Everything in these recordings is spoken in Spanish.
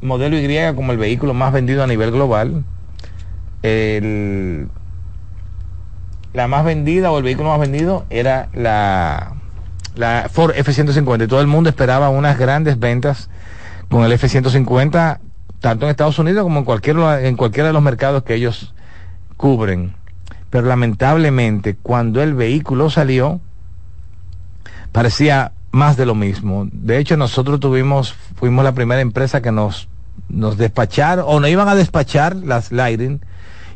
modelo Y como el vehículo más vendido a nivel global. la más vendida o el vehículo más vendido era la, la Ford F-150. Y todo el mundo esperaba unas grandes ventas con el F-150, tanto en Estados Unidos como en, cualquier, en cualquiera de los mercados que ellos cubren. Pero lamentablemente, cuando el vehículo salió, parecía más de lo mismo. De hecho, nosotros tuvimos, fuimos la primera empresa que nos, nos despacharon, o nos iban a despachar las Lighting,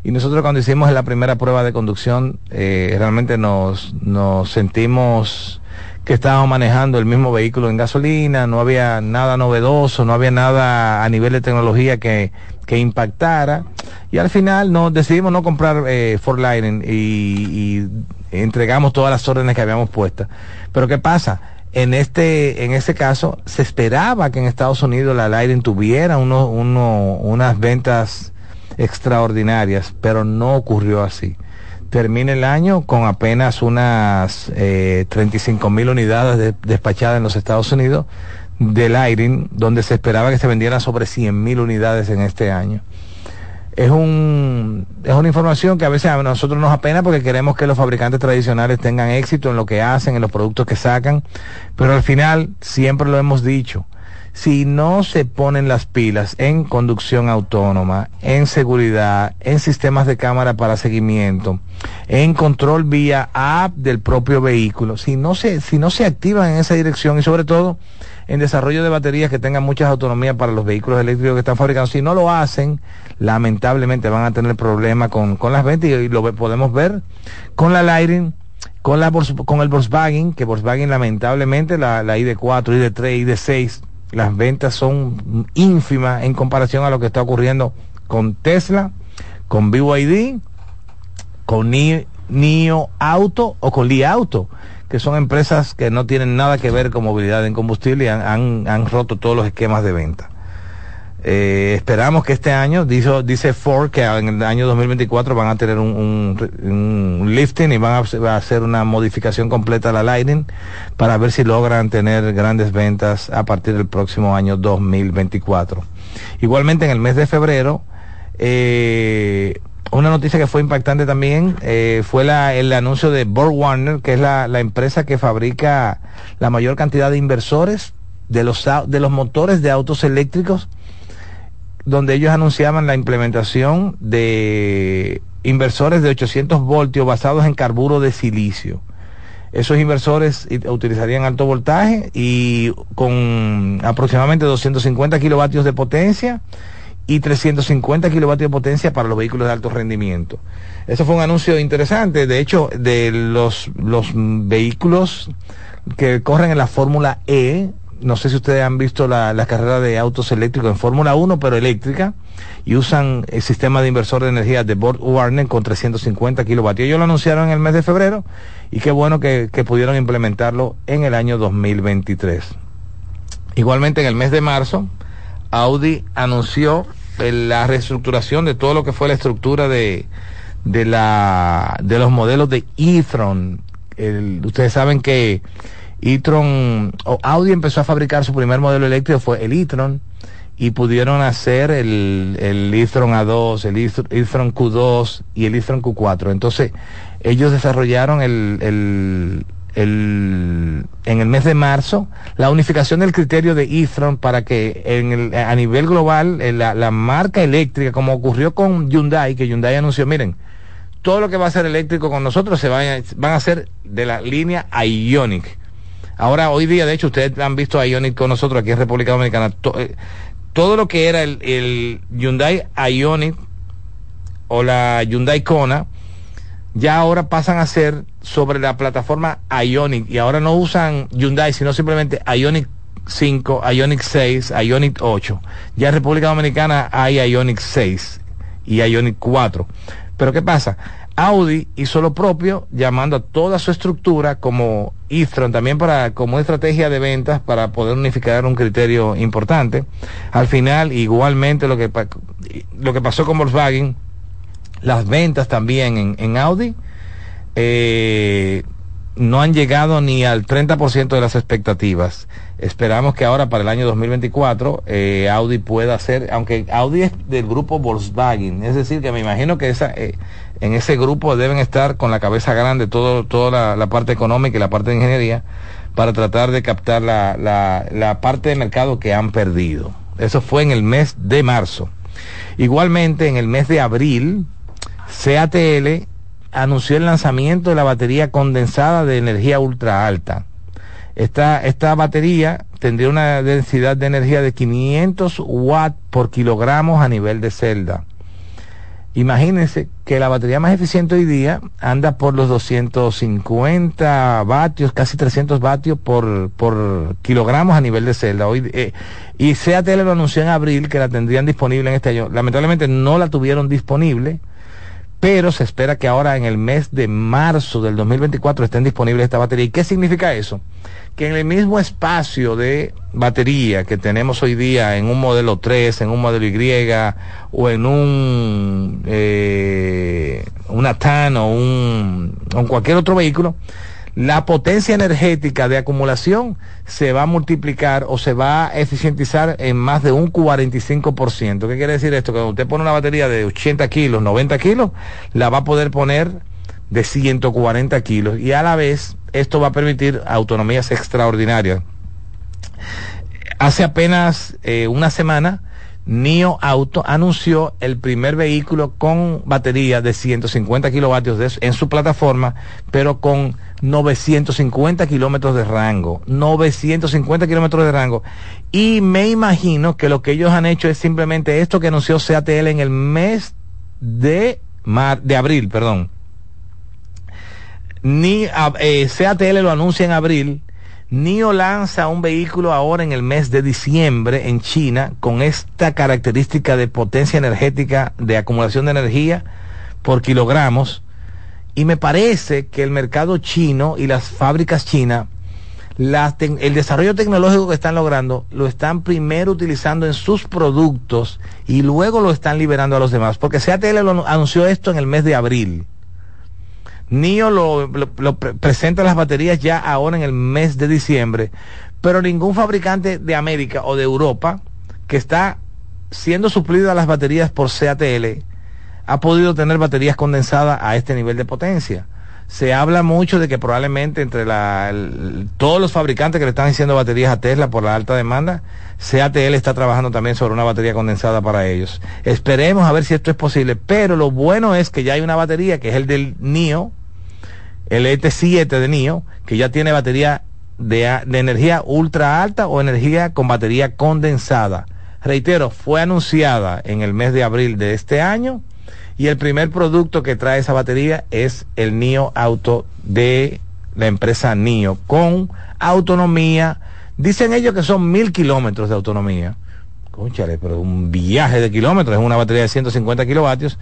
y nosotros cuando hicimos la primera prueba de conducción, eh, realmente nos, nos sentimos que estábamos manejando el mismo vehículo en gasolina, no había nada novedoso, no había nada a nivel de tecnología que, que impactara. Y al final no, decidimos no comprar eh, Ford Lightning y, y, entregamos todas las órdenes que habíamos puestas. Pero ¿qué pasa? En este, en este caso, se esperaba que en Estados Unidos la Lightning tuviera uno, uno, unas ventas extraordinarias, pero no ocurrió así termina el año con apenas unas eh, 35 mil unidades despachadas en los Estados Unidos del Airing, donde se esperaba que se vendieran sobre 100 mil unidades en este año. Es, un, es una información que a veces a nosotros nos apena porque queremos que los fabricantes tradicionales tengan éxito en lo que hacen, en los productos que sacan, pero al final, siempre lo hemos dicho, si no se ponen las pilas en conducción autónoma, en seguridad, en sistemas de cámara para seguimiento, en control vía app del propio vehículo, si no se, si no se activan en esa dirección y sobre todo en desarrollo de baterías que tengan muchas autonomías para los vehículos eléctricos que están fabricando, si no lo hacen, lamentablemente van a tener problemas con, con las ventas y, lo podemos ver con la Lighting con, la, con el Volkswagen, que Volkswagen lamentablemente la, la ID4, ID3, ID6 las ventas son ínfimas en comparación a lo que está ocurriendo con Tesla, con BYD, con NIO Auto o con Li Auto, que son empresas que no tienen nada que ver con movilidad en combustible y han, han roto todos los esquemas de venta. Eh, esperamos que este año, dice, dice Ford, que en el año 2024 van a tener un, lifting y van a, hacer una modificación completa a la Lightning para ver si logran tener grandes ventas a partir del próximo año 2024. Igualmente en el mes de febrero, eh, una noticia que fue impactante también eh, fue el anuncio de Borg Warner, que es la, la empresa que fabrica la mayor cantidad de inversores de los, de los motores de autos eléctricos donde ellos anunciaban la implementación de inversores de 800 voltios basados en carburo de silicio. Esos inversores utilizarían alto voltaje y con aproximadamente 250 kilovatios de potencia y 350 kilovatios de potencia para los vehículos de alto rendimiento. Eso fue un anuncio interesante. De hecho, de los, los vehículos que corren en la Fórmula E, no sé si ustedes han visto la, carrera de autos eléctricos en Fórmula 1, pero eléctrica, y usan el sistema de inversor de energía de Board Warner con 350 kilovatios. Ellos lo anunciaron en el mes de febrero y qué bueno que, pudieron implementarlo en el año 2023. Igualmente en el mes de marzo, Audi anunció la reestructuración de todo lo que fue la estructura de, de, la, de los modelos de e-tron. ustedes saben que e-tron, o Audi empezó a fabricar su primer modelo eléctrico, fue el e-tron, y pudieron hacer el, el e-tron A2, el e-tron Q2 y el e-tron Q4. Entonces, ellos desarrollaron el, el, el, en el mes de marzo la unificación del criterio de e-tron para que en el, a nivel global la, la, marca eléctrica, como ocurrió con Hyundai, que Hyundai anunció, miren, todo lo que va a ser eléctrico con nosotros se van a ser de la línea Ionic Ahora, hoy día, de hecho, ustedes han visto a Ionic con nosotros aquí en República Dominicana. Eh, todo lo que era el, Hyundai Ionic o la Hyundai Kona, ya ahora pasan a ser sobre la plataforma Ionic. Y ahora no usan Hyundai, sino simplemente Ionic 5, Ionic 6, Ionic 8. Ya en República Dominicana hay Ionic 6 y Ionic 4. Pero ¿qué pasa? Audi hizo lo propio, llamando a toda su estructura como e-tron, también para, como estrategia de ventas para poder unificar un criterio importante. Al final, igualmente lo que, lo que pasó con Volkswagen, las ventas también en, Audi, eh, no han llegado ni al 30% de las expectativas. Esperamos que ahora para el año 2024 eh, Audi pueda hacer, aunque Audi es del grupo Volkswagen, es decir, que me imagino que esa, eh, en ese grupo deben estar con la cabeza grande todo, toda la, parte económica y la parte de ingeniería para tratar de captar la, la, parte de mercado que han perdido. Eso fue en el mes de marzo. Igualmente, en el mes de abril, CATL anunció el lanzamiento de la batería condensada de energía ultra alta. Esta, esta batería tendría una densidad de energía de 500 watts por kilogramos a nivel de celda. Imagínense que la batería más eficiente hoy día anda por los 250 vatios, casi 300 vatios por, por kilogramos a nivel de celda. Hoy, eh, y CATL lo anunció en abril que la tendrían disponible en este año. Lamentablemente no la tuvieron disponible pero se espera que ahora en el mes de marzo del 2024 estén disponibles esta batería. ¿Y qué significa eso? Que en el mismo espacio de batería que tenemos hoy día en un modelo 3, en un modelo Y o en un eh, una TAN o un, o cualquier otro vehículo, la potencia energética de acumulación se va a multiplicar o se va a eficientizar en más de un 45%. ¿Qué quiere decir esto? Que cuando usted pone una batería de 80 kilos, 90 kilos, la va a poder poner de 140 kilos y a la vez esto va a permitir autonomías extraordinarias. Hace apenas eh, una semana, NIO Auto anunció el primer vehículo con batería de 150 kilovatios en su plataforma, pero con 950 kilómetros de rango. 950 kilómetros de rango. Y me imagino que lo que ellos han hecho es simplemente esto que anunció CATL en el mes de, de abril, perdón. Ni eh, CATL lo anuncia en abril NIO lanza un vehículo ahora en el mes de diciembre en China con esta característica de potencia energética, de acumulación de energía por kilogramos. Y me parece que el mercado chino y las fábricas chinas, el desarrollo tecnológico que están logrando, lo están primero utilizando en sus productos y luego lo están liberando a los demás. Porque CATL lo anunció esto en el mes de abril. NIO lo, presenta las baterías ya ahora en el mes de diciembre, pero ningún fabricante de América o de Europa que está siendo suplido a las baterías por CATL ha podido tener baterías condensadas a este nivel de potencia. Se habla mucho de que probablemente entre todos los fabricantes que le están haciendo baterías a Tesla por la alta demanda, CATL está trabajando también sobre una batería condensada para ellos. Esperemos a ver si esto es posible, pero lo bueno es que ya hay una batería que es el del NIO, el ET7 de NIO, que ya tiene batería de, energía ultra alta o energía con batería condensada. Reitero, fue anunciada en el mes de abril de este año y el primer producto que trae esa batería es el NIO Auto de la empresa NIO con autonomía. Dicen ellos que son mil kilómetros de autonomía. Conchale, pero un viaje de kilómetros, es una batería de 150 kilovatios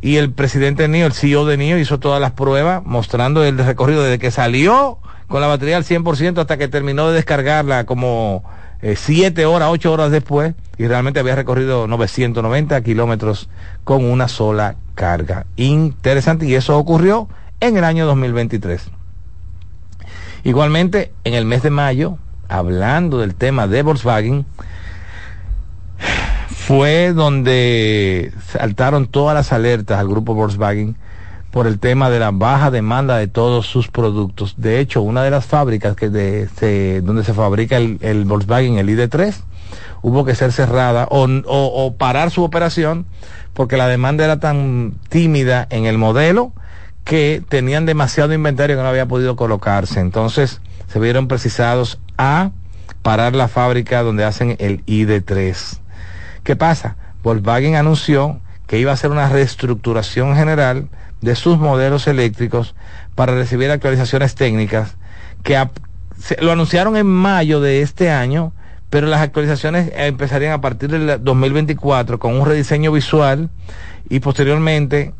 y el presidente de NIO, el CEO de NIO, hizo todas las pruebas mostrando el recorrido desde que salió con la batería al 100% hasta que terminó de descargarla como 7 eh, horas, 8 horas después y realmente había recorrido 990 kilómetros con una sola carga. Interesante y eso ocurrió en el año 2023. Igualmente, en el mes de mayo, hablando del tema de Volkswagen, fue donde saltaron todas las alertas al grupo Volkswagen por el tema de la baja demanda de todos sus productos. De hecho, una de las fábricas que de, donde se fabrica el, Volkswagen, el ID3, hubo que ser cerrada o, o, parar su operación porque la demanda era tan tímida en el modelo que tenían demasiado inventario que no había podido colocarse. Entonces se vieron precisados a parar la fábrica donde hacen el ID3. ¿Qué pasa? Volkswagen anunció que iba a hacer una reestructuración general de sus modelos eléctricos para recibir actualizaciones técnicas que lo anunciaron en mayo de este año, pero las actualizaciones empezarían a partir del 2024 con un rediseño visual y posteriormente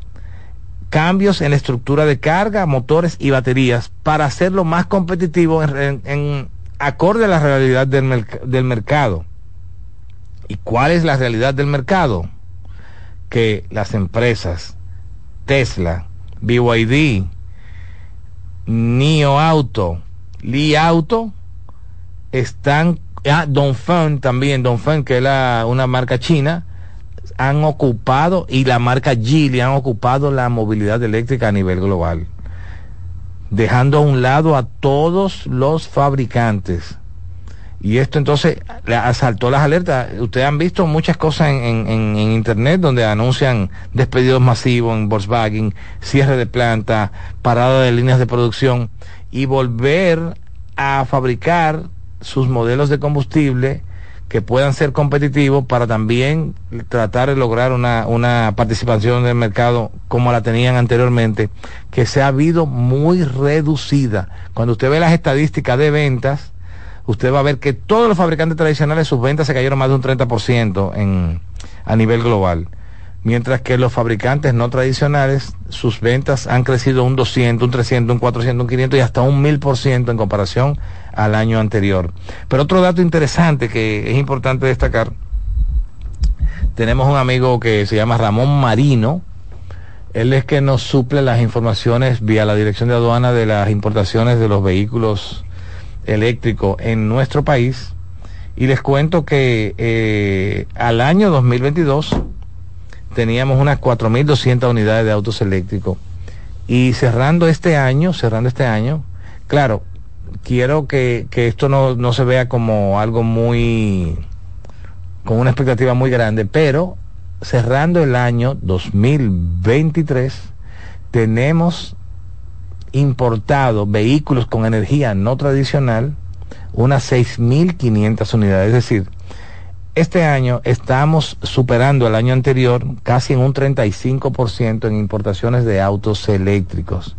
cambios en la estructura de carga, motores y baterías para hacerlo más competitivo en, acorde a la realidad del, del mercado. ¿Y cuál es la realidad del mercado? Que las empresas Tesla, BYD, NIO Auto, Li Auto, están, ah, Dongfeng también, Dongfeng que es la, una marca china, han ocupado y la marca Geely han ocupado la movilidad eléctrica a nivel global, dejando a un lado a todos los fabricantes. Y esto entonces asaltó las alertas. Ustedes han visto muchas cosas en, en, Internet donde anuncian despedidos masivos en Volkswagen, cierre de planta, parada de líneas de producción y volver a fabricar sus modelos de combustible que puedan ser competitivos para también tratar de lograr una, una participación del mercado como la tenían anteriormente, que se ha habido muy reducida. Cuando usted ve las estadísticas de ventas, usted va a ver que todos los fabricantes tradicionales sus ventas se cayeron más de un 30% en, a nivel global mientras que los fabricantes no tradicionales, sus ventas han crecido un 200, un 300, un 400, un 500 y hasta un 1000% en comparación al año anterior. Pero otro dato interesante que es importante destacar, tenemos un amigo que se llama Ramón Marino, él es que nos suple las informaciones vía la Dirección de Aduana de las importaciones de los vehículos eléctricos en nuestro país. Y les cuento que eh, al año 2022 teníamos unas 4.200 unidades de autos eléctricos. Y cerrando este año, cerrando este año, claro, quiero que, esto no, no se vea como algo muy, con una expectativa muy grande, pero cerrando el año 2023, tenemos importado vehículos con energía no tradicional, unas 6.500 unidades, es decir, este año estamos superando el año anterior casi en un 35% en importaciones de autos eléctricos.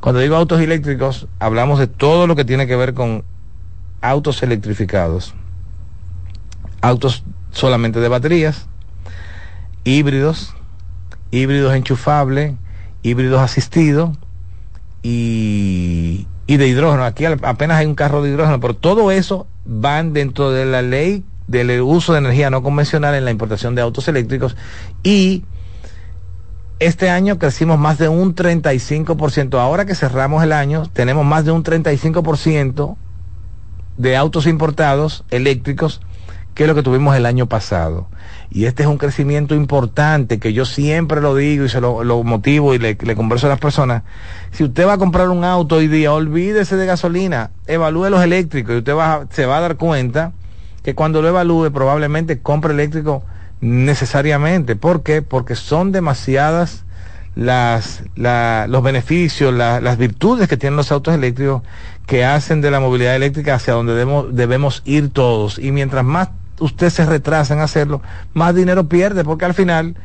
Cuando digo autos eléctricos, hablamos de todo lo que tiene que ver con autos electrificados. Autos solamente de baterías, híbridos, híbridos enchufables, híbridos asistidos y, y de hidrógeno. Aquí apenas hay un carro de hidrógeno, pero todo eso van dentro de la ley del uso de energía no convencional en la importación de autos eléctricos y este año crecimos más de un 35%. Ahora que cerramos el año, tenemos más de un 35% de autos importados eléctricos que lo que tuvimos el año pasado. Y este es un crecimiento importante que yo siempre lo digo y se lo, motivo y le, le, converso a las personas. Si usted va a comprar un auto hoy día, olvídese de gasolina, evalúe los eléctricos y usted va, se va a dar cuenta que cuando lo evalúe probablemente compre eléctrico necesariamente. ¿Por qué? Porque son demasiadas las, los beneficios, las virtudes que tienen los autos eléctricos que hacen de la movilidad eléctrica hacia donde debemos, debemos ir todos. Y mientras más usted se retrasa en hacerlo, más dinero pierde, porque al final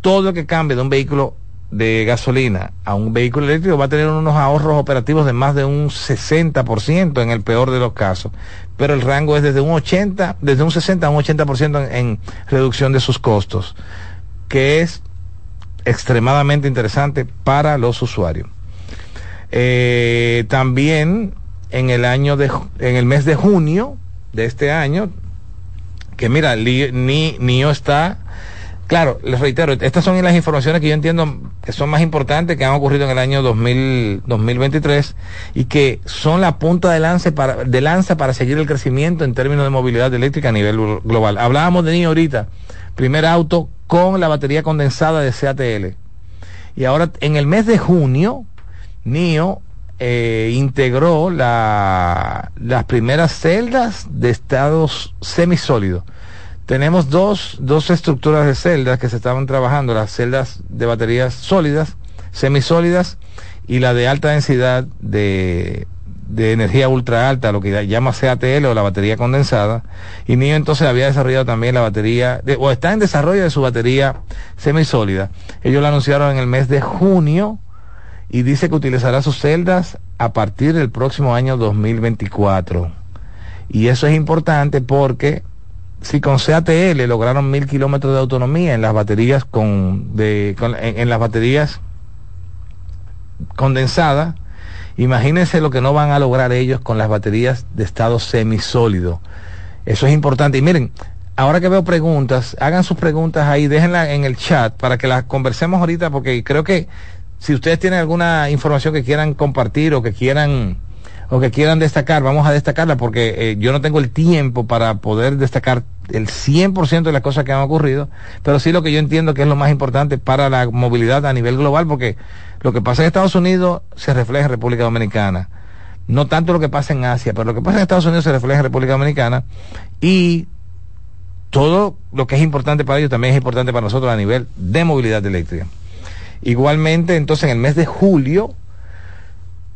todo lo que cambie de un vehículo de gasolina a un vehículo eléctrico va a tener unos ahorros operativos de más de un 60% en el peor de los casos. Pero el rango es desde un 80, desde un 60 a un 80% en, en reducción de sus costos, que es extremadamente interesante para los usuarios. Eh, también en el año de, en el mes de junio de este año, que mira, ni, NIO está Claro, les reitero, estas son las informaciones que yo entiendo que son más importantes, que han ocurrido en el año 2023 y que son la punta de lanza, para, de lanza para seguir el crecimiento en términos de movilidad eléctrica a nivel global. Hablábamos de NIO ahorita, primer auto con la batería condensada de CATL. Y ahora, en el mes de junio, NIO eh, integró la, las primeras celdas de estados semisólidos tenemos dos, dos estructuras de celdas que se estaban trabajando, las celdas de baterías sólidas, semisólidas, y la de alta densidad de, de energía ultra alta, lo que llama CATL o la batería condensada. Y NIO entonces había desarrollado también la batería, o está en desarrollo de su batería semisólida. Ellos la anunciaron en el mes de junio y dice que utilizará sus celdas a partir del próximo año 2024. Y eso es importante porque si con CATL lograron mil kilómetros de autonomía en las baterías con, de, en, las baterías condensadas, imagínense lo que no van a lograr ellos con las baterías de estado semisólido. Eso es importante. Y miren, ahora que veo preguntas, hagan sus preguntas ahí, déjenlas en el chat para que las conversemos ahorita, porque creo que si ustedes tienen alguna información que quieran compartir o que quieran o que quieran destacar, vamos a destacarla porque eh, yo no tengo el tiempo para poder destacar el 100% de las cosas que han ocurrido, pero sí lo que yo entiendo que es lo más importante para la movilidad a nivel global, porque lo que pasa en Estados Unidos se refleja en República Dominicana. No tanto lo que pasa en Asia, pero lo que pasa en Estados Unidos se refleja en República Dominicana y todo lo que es importante para ellos también es importante para nosotros a nivel de movilidad eléctrica. Igualmente, entonces en el mes de julio,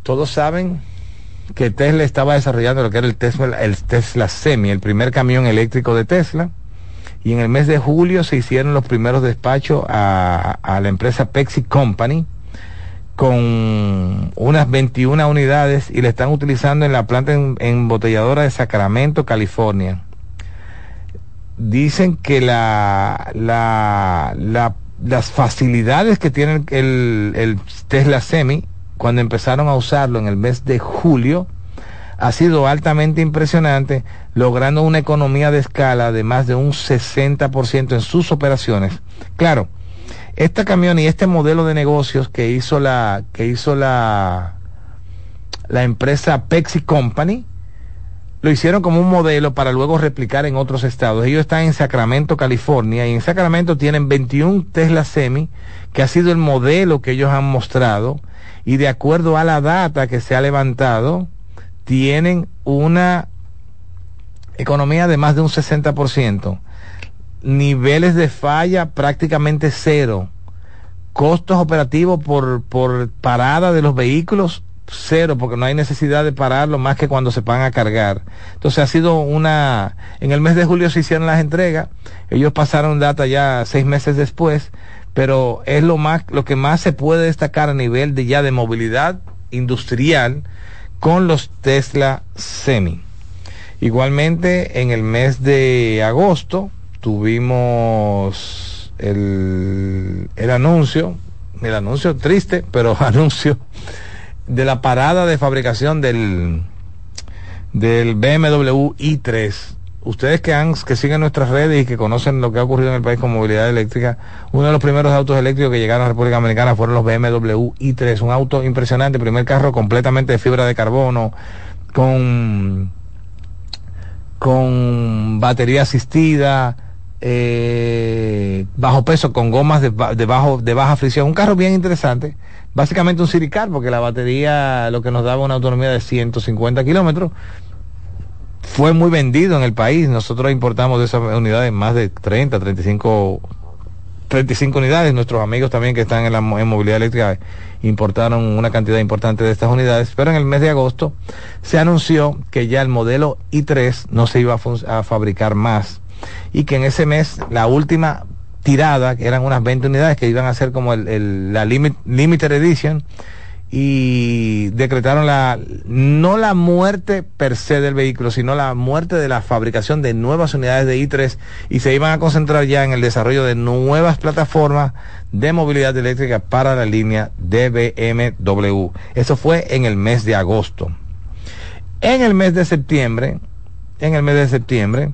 todos saben que Tesla estaba desarrollando lo que era el Tesla, el Tesla Semi, el primer camión eléctrico de Tesla. Y en el mes de julio se hicieron los primeros despachos a, la empresa Pepsi Company con unas 21 unidades y le están utilizando en la planta embotelladora de Sacramento, California. Dicen que la, la, las facilidades que tiene el Tesla Semi cuando empezaron a usarlo en el mes de julio, ha sido altamente impresionante, logrando una economía de escala de más de un 60% en sus operaciones. Claro, este camión y este modelo de negocios que hizo la, que hizo la, la empresa Pepsi Company, lo hicieron como un modelo para luego replicar en otros estados. Ellos están en Sacramento, California, y en Sacramento tienen 21 Tesla Semi, que ha sido el modelo que ellos han mostrado y de acuerdo a la data que se ha levantado, tienen una economía de más de un 60%, niveles de falla prácticamente cero, costos operativos por, por parada de los vehículos cero, porque no hay necesidad de pararlo más que cuando se van a cargar. Entonces ha sido una, en el mes de julio se hicieron las entregas, ellos pasaron data ya seis meses después, pero es lo más lo que más se puede destacar a nivel de ya de movilidad industrial con los Tesla Semi. Igualmente en el mes de agosto tuvimos el, el anuncio, el anuncio triste, pero anuncio de la parada de fabricación del, del BMW i3 ustedes que han que siguen nuestras redes y que conocen lo que ha ocurrido en el país con movilidad eléctrica, uno de los primeros autos eléctricos que llegaron a la República Dominicana fueron los BMW i3, un auto impresionante, primer carro completamente de fibra de carbono, con batería asistida, eh, bajo peso, con gomas de, de, bajo, de baja fricción, un carro bien interesante, básicamente un Siricar, porque la batería lo que nos daba una autonomía de 150 kilómetros, fue muy vendido en el país. Nosotros importamos de esas unidades más de 30, 35, 35 unidades. Nuestros amigos también que están en la movilidad eléctrica importaron una cantidad importante de estas unidades. Pero en el mes de agosto se anunció que ya el modelo i3 no se iba a, fabricar más y que en ese mes la última tirada, que eran unas 20 unidades que iban a ser como el, la limited edition, y decretaron la no la muerte per se del vehículo, sino la muerte de la fabricación de nuevas unidades de i3 y se iban a concentrar ya en el desarrollo de nuevas plataformas de movilidad eléctrica para la línea de BMW. Eso fue en el mes de agosto. En el mes de septiembre, en el mes de septiembre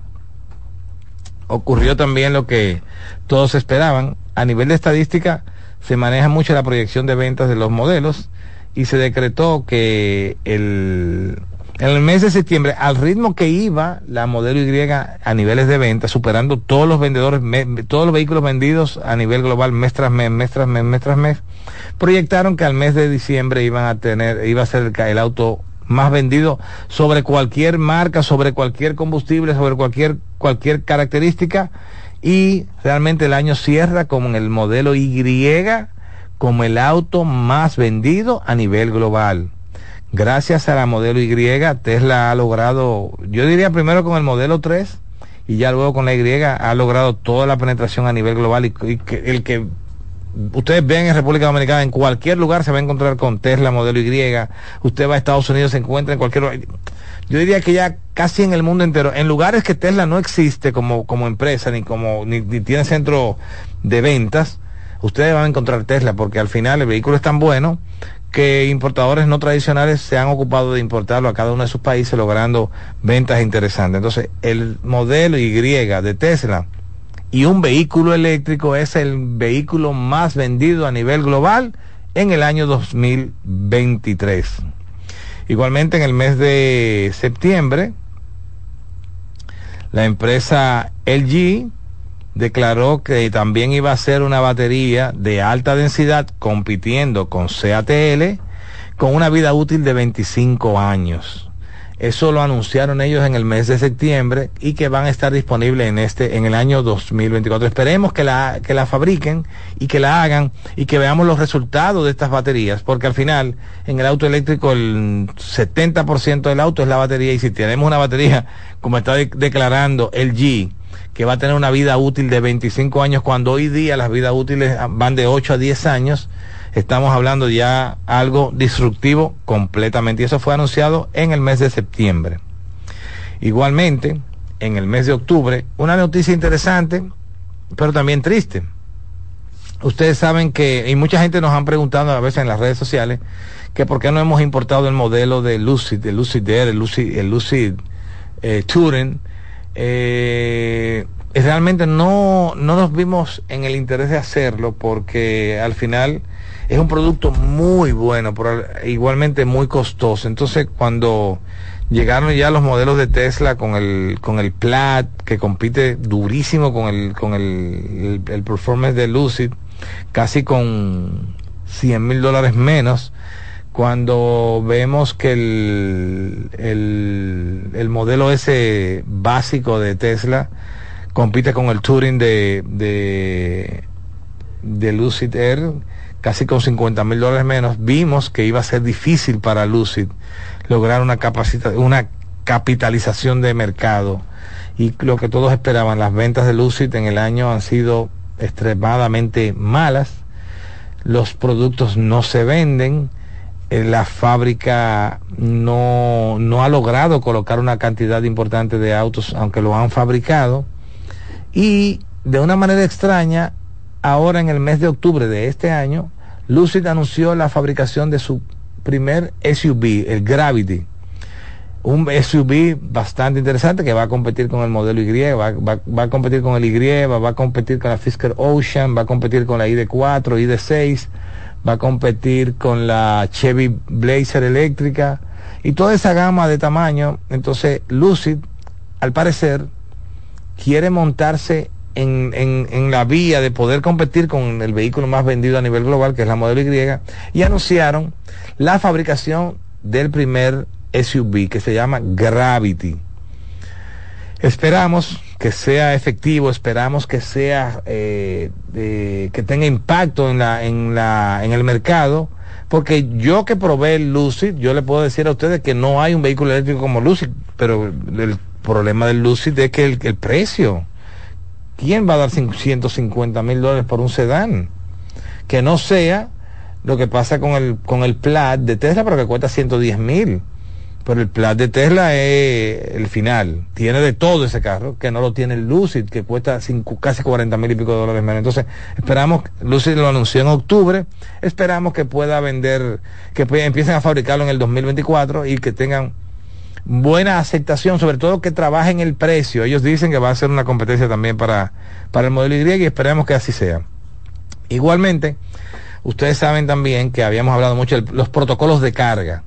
ocurrió también lo que todos esperaban. A nivel de estadística se maneja mucho la proyección de ventas de los modelos y se decretó que el, en el mes de septiembre, al ritmo que iba la modelo Y a niveles de venta, superando todos los vendedores, todos los vehículos vendidos a nivel global mes tras mes, mes tras mes, mes tras mes, proyectaron que al mes de diciembre iban a tener, iba a ser el, el auto más vendido sobre cualquier marca, sobre cualquier combustible, sobre cualquier, cualquier característica, y realmente el año cierra como el modelo Y como el auto más vendido a nivel global. Gracias a la modelo Y, Tesla ha logrado, yo diría primero con el modelo 3 y ya luego con la Y, ha logrado toda la penetración a nivel global y, el que ustedes ven en República Dominicana, en cualquier lugar se va a encontrar con Tesla modelo Y. Usted va a Estados Unidos, se encuentra en cualquier lugar. Yo diría que ya casi en el mundo entero, en lugares que Tesla no existe como, como empresa, ni como, ni tiene centro de ventas, ustedes van a encontrar Tesla, porque al final el vehículo es tan bueno que importadores no tradicionales se han ocupado de importarlo a cada uno de sus países, logrando ventas interesantes. Entonces, el modelo Y de Tesla y un vehículo eléctrico es el vehículo más vendido a nivel global en el año 2023. Igualmente en el mes de septiembre, la empresa LG declaró que también iba a ser una batería de alta densidad compitiendo con CATL con una vida útil de 25 años. Eso lo anunciaron ellos en el mes de septiembre y que van a estar disponibles en este en el año 2024. Esperemos que la que la fabriquen y que la hagan y que veamos los resultados de estas baterías, porque al final en el auto eléctrico el 70% del auto es la batería y si tenemos una batería como está declarando el G que va a tener una vida útil de 25 años cuando hoy día las vidas útiles van de 8 a 10 años, estamos hablando ya algo disruptivo completamente. Y eso fue anunciado en el mes de septiembre. Igualmente, en el mes de octubre, una noticia interesante, pero también triste. Ustedes saben que, y mucha gente nos han preguntado a veces en las redes sociales, que por qué no hemos importado el modelo de Lucid, el Lucid Air, el Lucid, el Lucid eh. Eh, realmente no, no nos vimos en el interés de hacerlo porque al final es un producto muy bueno, pero igualmente muy costoso. Entonces, cuando llegaron ya los modelos de Tesla con el con el Plaid que compite durísimo con el con el, el, performance de Lucid, casi con 100 mil dólares menos. Cuando vemos que el, el, el modelo ese básico de Tesla compite con el Touring de, de, de Lucid Air, casi con 50 mil dólares menos, vimos que iba a ser difícil para Lucid lograr una, una capitalización de mercado. Y lo que todos esperaban, las ventas de Lucid en el año han sido extremadamente malas. Los productos no se venden. Eh, la fábrica no, no ha logrado colocar una cantidad importante de autos, aunque lo han fabricado. Y de una manera extraña, ahora en el mes de octubre de este año, Lucid anunció la fabricación de su primer SUV, el Gravity. Un SUV bastante interesante que va a competir con el modelo Y, va, a competir con el Y, va a competir con la Fisker Ocean, va a competir con la ID4, ID6, va a competir con la Chevy Blazer eléctrica y toda esa gama de tamaño. Entonces, Lucid, al parecer, quiere montarse en, en, la vía de poder competir con el vehículo más vendido a nivel global, que es la modelo Y, y anunciaron la fabricación del primer SUV que se llama Gravity. Esperamos que sea efectivo, esperamos que sea eh, que tenga impacto en la, en la, en el mercado, porque yo que probé el Lucid, yo le puedo decir a ustedes que no hay un vehículo eléctrico como Lucid, pero el problema del Lucid es que el, el precio ¿quién va a dar 150 mil dólares por un sedán? Que no sea lo que pasa con el, con el Plaid de Tesla, pero que cuesta 110 mil. Pero el Plaid de Tesla es el final. Tiene de todo ese carro, que no lo tiene el Lucid, que cuesta casi 40 mil y pico de dólares menos. Entonces, esperamos, Lucid lo anunció en octubre, esperamos que pueda vender, que empiecen a fabricarlo en el 2024 y que tengan buena aceptación, sobre todo que trabajen el precio. Ellos dicen que va a ser una competencia también para, para el modelo Y y esperemos que así sea. Igualmente, ustedes saben también que habíamos hablado mucho de los protocolos de carga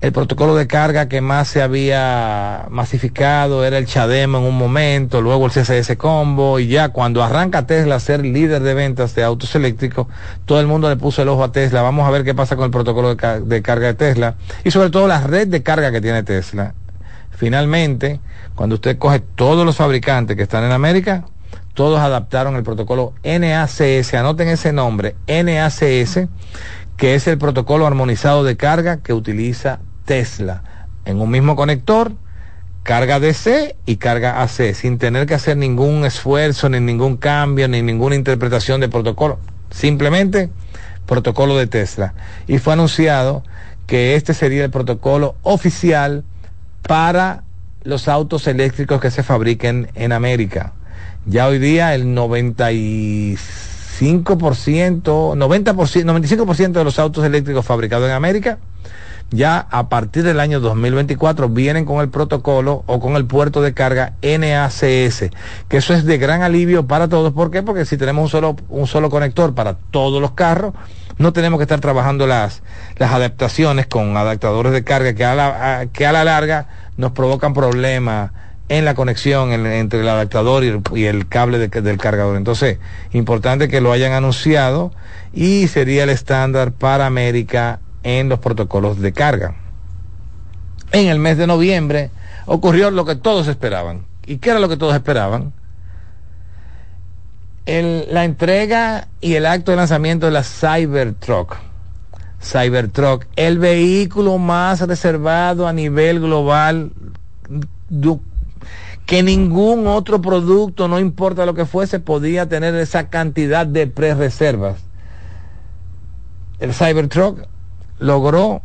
el protocolo de carga que más se había masificado era el Chademo en un momento, luego el CSS Combo, y ya cuando arranca Tesla a ser líder de ventas de autos eléctricos, todo el mundo le puso el ojo a Tesla. Vamos a ver qué pasa con el protocolo de, carga de Tesla y sobre todo la red de carga que tiene Tesla. Finalmente, cuando usted coge todos los fabricantes que están en América, todos adaptaron el protocolo NACS, anoten ese nombre, NACS, que es el protocolo armonizado de carga que utiliza Tesla en un mismo conector, carga DC y carga AC, sin tener que hacer ningún esfuerzo, ni ningún cambio, ni ninguna interpretación de protocolo. Simplemente protocolo de Tesla. Y fue anunciado que este sería el protocolo oficial para los autos eléctricos que se fabriquen en América. Ya hoy día el 95%, 90%, 95% de los autos eléctricos fabricados en América ya a partir del año 2024 vienen con el protocolo o con el puerto de carga NACS, que eso es de gran alivio para todos. ¿Por qué? Porque si tenemos un solo, un solo conector para todos los carros, no tenemos que estar trabajando las, las adaptaciones con adaptadores de carga que a la, que a la larga nos provocan problemas en la conexión entre el adaptador y el, cable del cargador. Entonces, importante que lo hayan anunciado y sería el estándar para América en los protocolos de carga. En el mes de noviembre ocurrió lo que todos esperaban. ¿Y qué era lo que todos esperaban? la entrega y el acto de lanzamiento de la Cybertruck. Cybertruck, el vehículo más reservado a nivel global que ningún otro producto, no importa lo que fuese, podía tener esa cantidad de pre-reservas. El Cybertruck logró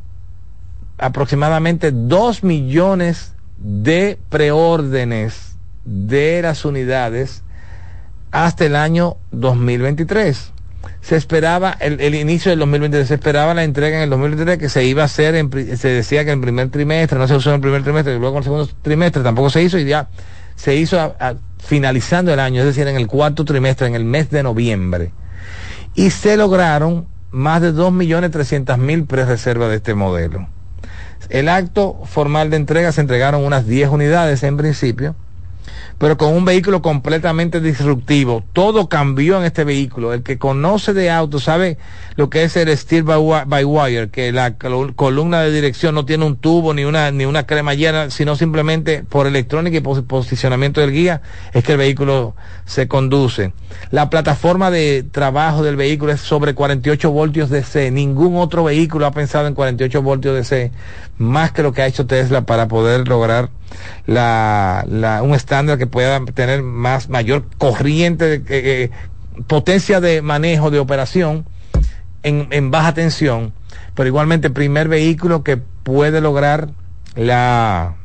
aproximadamente 2 millones de preórdenes de las unidades hasta el año 2023. Se esperaba, el, inicio del 2023, se esperaba la entrega en el 2023 que se iba a hacer, se decía que en el primer trimestre, no se usó en el primer trimestre, y luego en el segundo trimestre tampoco se hizo y ya se hizo finalizando el año, es decir, en el cuarto trimestre, en el mes de noviembre. Y se lograron más de 2.300.000 pre-reservas de este modelo. El acto formal de entrega se entregaron unas 10 unidades en principio pero con un vehículo completamente disruptivo. Todo cambió en este vehículo. El que conoce de auto sabe lo que es el steel by, wire, que la columna de dirección no tiene un tubo ni una, ni una cremallera, sino simplemente por electrónica y posicionamiento del guía es que el vehículo se conduce. La plataforma de trabajo del vehículo es sobre 48 voltios DC. Ningún otro vehículo ha pensado en 48 voltios DC, más que lo que ha hecho Tesla para poder lograr la, un estándar que pueda tener más mayor corriente, de, eh, potencia de manejo de operación en, en baja tensión, pero igualmente primer vehículo que puede lograr la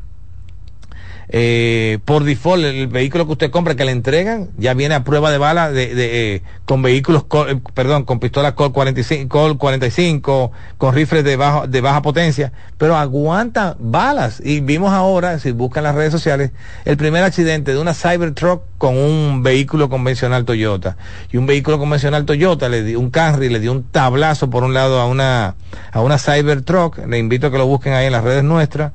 eh, por default el vehículo que usted compra que le entregan ya viene a prueba de bala de, eh, con vehículos eh, perdón con pistolas Col 45 Col 45 con rifles de baja de baja potencia pero aguanta balas. Y vimos ahora si buscan las redes sociales el primer accidente de una Cybertruck con un vehículo convencional Toyota. Y un vehículo convencional Toyota le dio un Camry le dio un tablazo por un lado a una a una Cybertruck. Le invito a que lo busquen ahí en las redes nuestras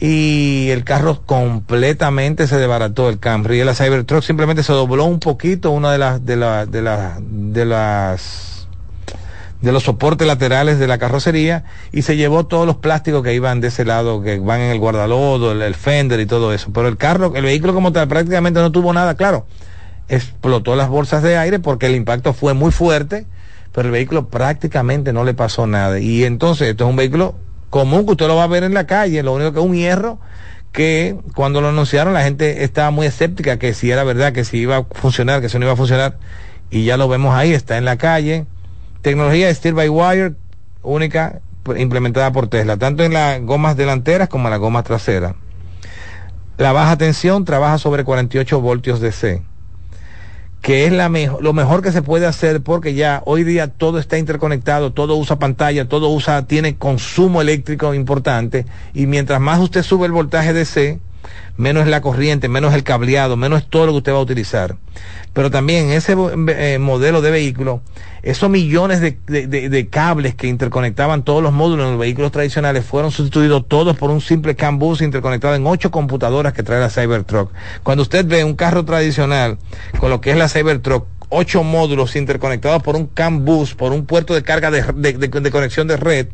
y el carro completamente se desbarató el Camry y la Cybertruck simplemente se dobló un poquito una de las de las de las de las de los soportes laterales de la carrocería y se llevó todos los plásticos que iban de ese lado que van en el guardalodo el, fender y todo eso. Pero el carro el vehículo como tal prácticamente no tuvo nada claro. Explotó las bolsas de aire porque el impacto fue muy fuerte pero el vehículo prácticamente no le pasó nada. Y entonces esto es un vehículo común que usted lo va a ver en la calle, lo único que es un hierro que cuando lo anunciaron la gente estaba muy escéptica que si era verdad, que si iba a funcionar, que si no iba a funcionar, y ya lo vemos ahí, está en la calle. Tecnología Steel by Wire, única implementada por Tesla, tanto en las gomas delanteras como en las gomas traseras. La baja tensión trabaja sobre 48 voltios DC que es la lo mejor que se puede hacer porque ya hoy día todo está interconectado, todo usa pantalla, todo usa, tiene consumo eléctrico importante y mientras más usted sube el voltaje DC, menos la corriente, menos el cableado, menos todo lo que usted va a utilizar. Pero también ese eh, modelo de vehículo, esos millones de, cables que interconectaban todos los módulos en los vehículos tradicionales fueron sustituidos todos por un simple CAN bus interconectado en ocho computadoras que trae la Cybertruck. Cuando usted ve un carro tradicional con lo que es la Cybertruck, ocho módulos interconectados por un CAN bus, por un puerto de carga de conexión de red,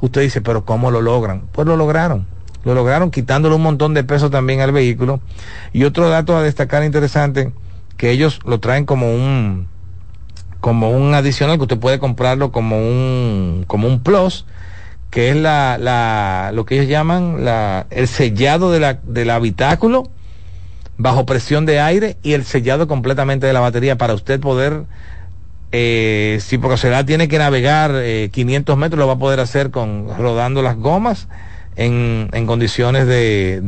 usted dice, pero ¿cómo lo logran? Pues lo lograron lo lograron quitándole un montón de peso también al vehículo. Y otro dato a destacar interesante, que ellos lo traen como un como un adicional que usted puede comprarlo como un como un plus que es la, la lo que ellos llaman la, el sellado de la, del habitáculo bajo presión de aire y el sellado completamente de la batería para usted poder eh, si por casualidad tiene que navegar 500 eh, metros lo va a poder hacer con rodando las gomas en, en condiciones de,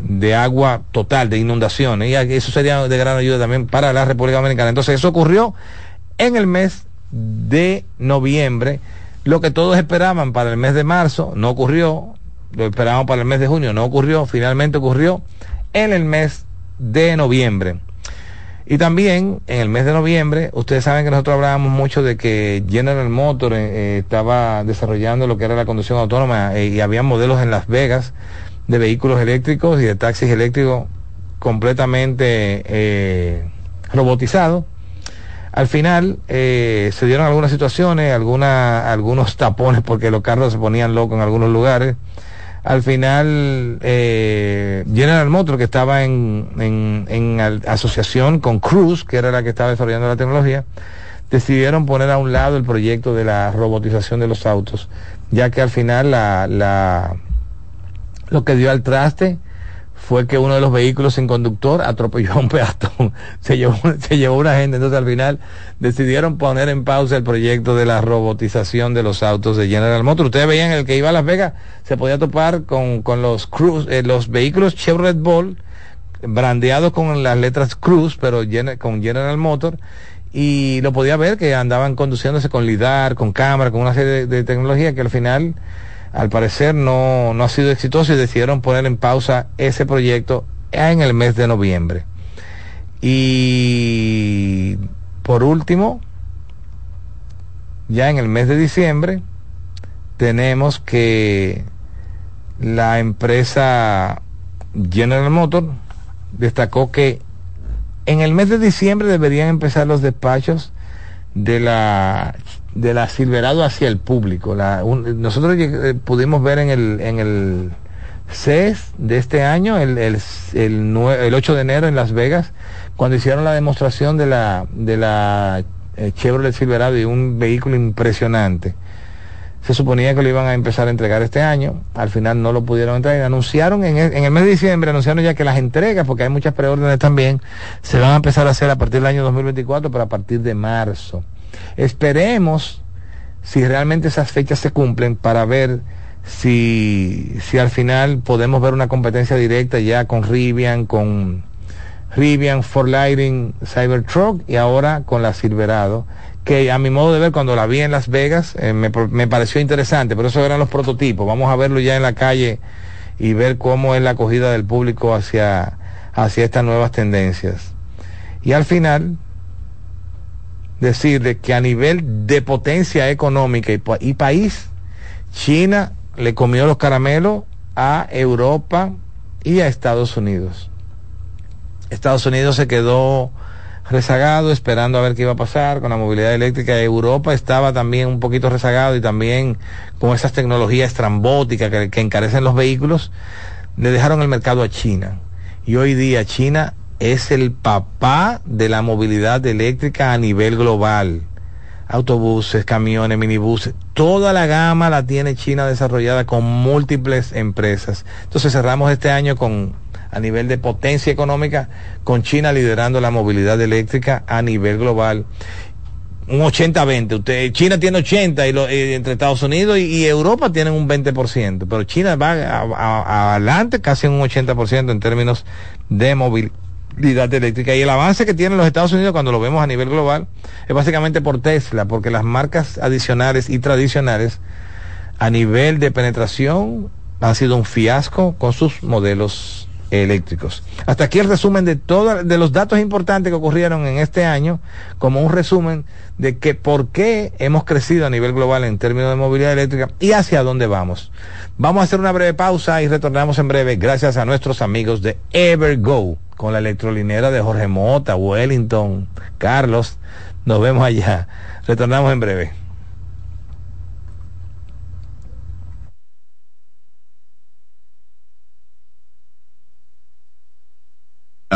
de, agua total, de inundaciones. Y eso sería de gran ayuda también para la República Dominicana. Entonces, eso ocurrió en el mes de noviembre. Lo que todos esperaban para el mes de marzo no ocurrió. Lo esperábamos para el mes de junio, no ocurrió. Finalmente ocurrió en el mes de noviembre. Y también en el mes de noviembre, ustedes saben que nosotros hablábamos mucho de que General Motors eh, eh, estaba desarrollando lo que era la conducción autónoma eh, y había modelos en Las Vegas de vehículos eléctricos y de taxis eléctricos completamente robotizados. Al final se dieron algunas situaciones, alguna, algunos tapones porque los carros se ponían locos en algunos lugares al final eh, General Motors, que estaba en, en, asociación con Cruz, que era la que estaba desarrollando la tecnología, decidieron poner a un lado el proyecto de la robotización de los autos, ya que al final la, la, lo que dio al traste fue que uno de los vehículos sin conductor atropelló a un peatón, se llevó, se llevó una gente, entonces al final decidieron poner en pausa el proyecto de la robotización de los autos de General Motors. Ustedes veían el que iba a Las Vegas, se podía topar con, con los Cruz, eh, los vehículos Chevrolet Ball, brandeados con las letras Cruz, pero con General Motors, y lo podía ver que andaban conduciéndose con lidar, con cámara, con una serie de, de tecnología que al final al parecer no, no ha sido exitoso y decidieron poner en pausa ese proyecto en el mes de noviembre. Y por último, ya en el mes de diciembre, tenemos que la empresa General Motors destacó que en el mes de diciembre deberían empezar los despachos de la de la Silverado hacia el público. Nosotros eh, pudimos ver en el, en el CES de este año, el, el, el, el, 8 de enero en Las Vegas, cuando hicieron la demostración de la, de la eh, Chevrolet Silverado y un vehículo impresionante. Se suponía que lo iban a empezar a entregar este año, al final no lo pudieron entregar. Anunciaron en el, en el mes de diciembre, anunciaron ya que las entregas, porque hay muchas preórdenes también, se van a empezar a hacer a partir del año 2024, pero a partir de marzo. Esperemos si realmente esas fechas se cumplen para ver si, si al final podemos ver una competencia directa ya con Rivian, con Rivian, For Lighting, Cybertruck y ahora con la Silverado, que a mi modo de ver cuando la vi en Las Vegas eh, me, me pareció interesante, pero esos eran los prototipos. Vamos a verlo ya en la calle y ver cómo es la acogida del público hacia, hacia estas nuevas tendencias. Y al final, decirle que a nivel de potencia económica y, país, China le comió los caramelos a Europa y a Estados Unidos. Estados Unidos se quedó rezagado esperando a ver qué iba a pasar con la movilidad eléctrica. Europa estaba también un poquito rezagado y también con esas tecnologías estrambóticas que, que encarecen los vehículos, le dejaron el mercado a China. Y hoy día China es el papá de la movilidad eléctrica a nivel global. Autobuses, camiones, minibuses, toda la gama la tiene China desarrollada con múltiples empresas. Entonces cerramos este año con a nivel de potencia económica, con China liderando la movilidad eléctrica a nivel global. Un 80-20. Usted, China tiene 80 y, entre Estados Unidos y, Europa tienen un 20%, pero China va adelante casi un 80% en términos de movilidad Y el avance que tienen los Estados Unidos cuando lo vemos a nivel global es básicamente por Tesla, porque las marcas adicionales y tradicionales a nivel de penetración han sido un fiasco con sus modelos eléctricos. Hasta aquí el resumen de todos de los datos importantes que ocurrieron en este año, como un resumen de que por qué hemos crecido a nivel global en términos de movilidad eléctrica y hacia dónde vamos. Vamos a hacer una breve pausa y retornamos en breve gracias a nuestros amigos de Evergo con la electrolinera de Jorge Mota, Wellington, Carlos. Nos vemos allá. Retornamos en breve.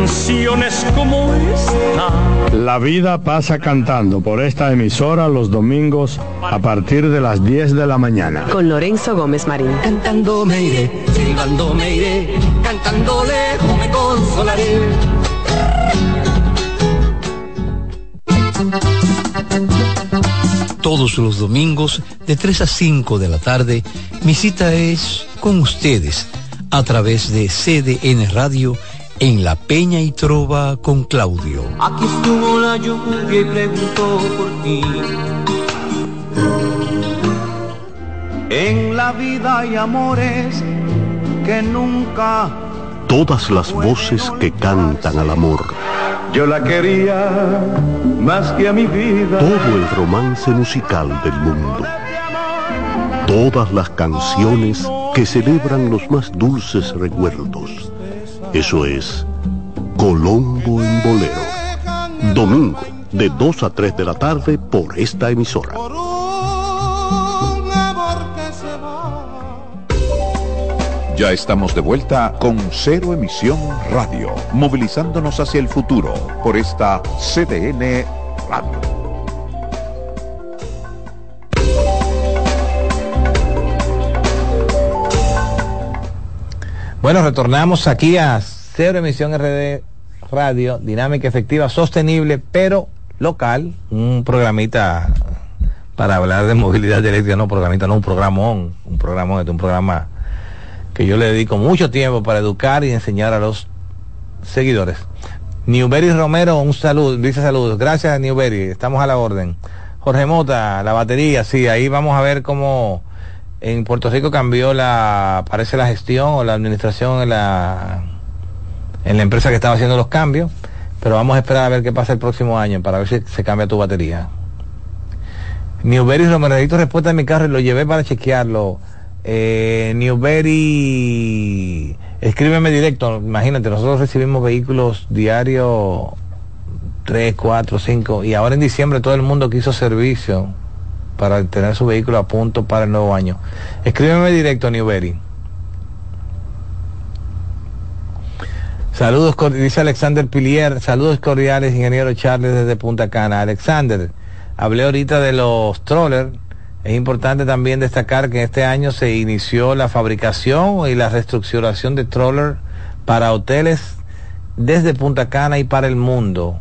canciones como esta. La vida pasa cantando por esta emisora los domingos a partir de las 10 de la mañana. Con Lorenzo Gómez Marín. Cantando me iré, silbando me iré, cantando lejos me consolaré. Todos los domingos de 3 a 5 de la tarde, mi cita es con ustedes a través de CDN Radio en La Peña y Trova con Claudio. Aquí estuvo la lluvia y preguntó por ti. En la vida hay amores que nunca. Todas las voces que cantan al amor. Yo la quería más que a mi vida. Todo el romance musical del mundo. Todas las canciones que celebran los más dulces recuerdos. Eso es Colombo en Bolero. Domingo, de 2 a 3 de la tarde por esta emisora. Ya estamos de vuelta con Cero Emisión Radio, movilizándonos hacia el futuro por esta CDN Radio. Bueno, retornamos aquí a Cero Emisión RD Radio, dinámica, efectiva, sostenible, pero local. Un programita para hablar de movilidad eléctrica, no programita, no un programón, un programón, un programa que yo le dedico mucho tiempo para educar y enseñar a los seguidores. Newberry Romero, un saludo, dice saludos. Gracias, Newberry, estamos a la orden. Jorge Mota, la batería, sí, ahí vamos a ver cómo en Puerto Rico cambió la, parece la gestión o la administración en la, en la empresa que estaba haciendo los cambios, pero vamos a esperar a ver qué pasa el próximo año para ver si se cambia tu batería. Newberry Romero, respuesta de mi carro y lo llevé para chequearlo. Eh, Newberry, escríbeme directo, imagínate, nosotros recibimos vehículos diarios 3, 4, 5 y ahora en diciembre todo el mundo quiso servicio para tener su vehículo a punto para el nuevo año. Escríbeme directo, Newberry. Saludos, dice Alexander Pilier, saludos cordiales, ingeniero Charles desde Punta Cana. Alexander, hablé ahorita de los trollers. Es importante también destacar que este año se inició la fabricación y la reestructuración de trollers para hoteles desde Punta Cana y para el mundo.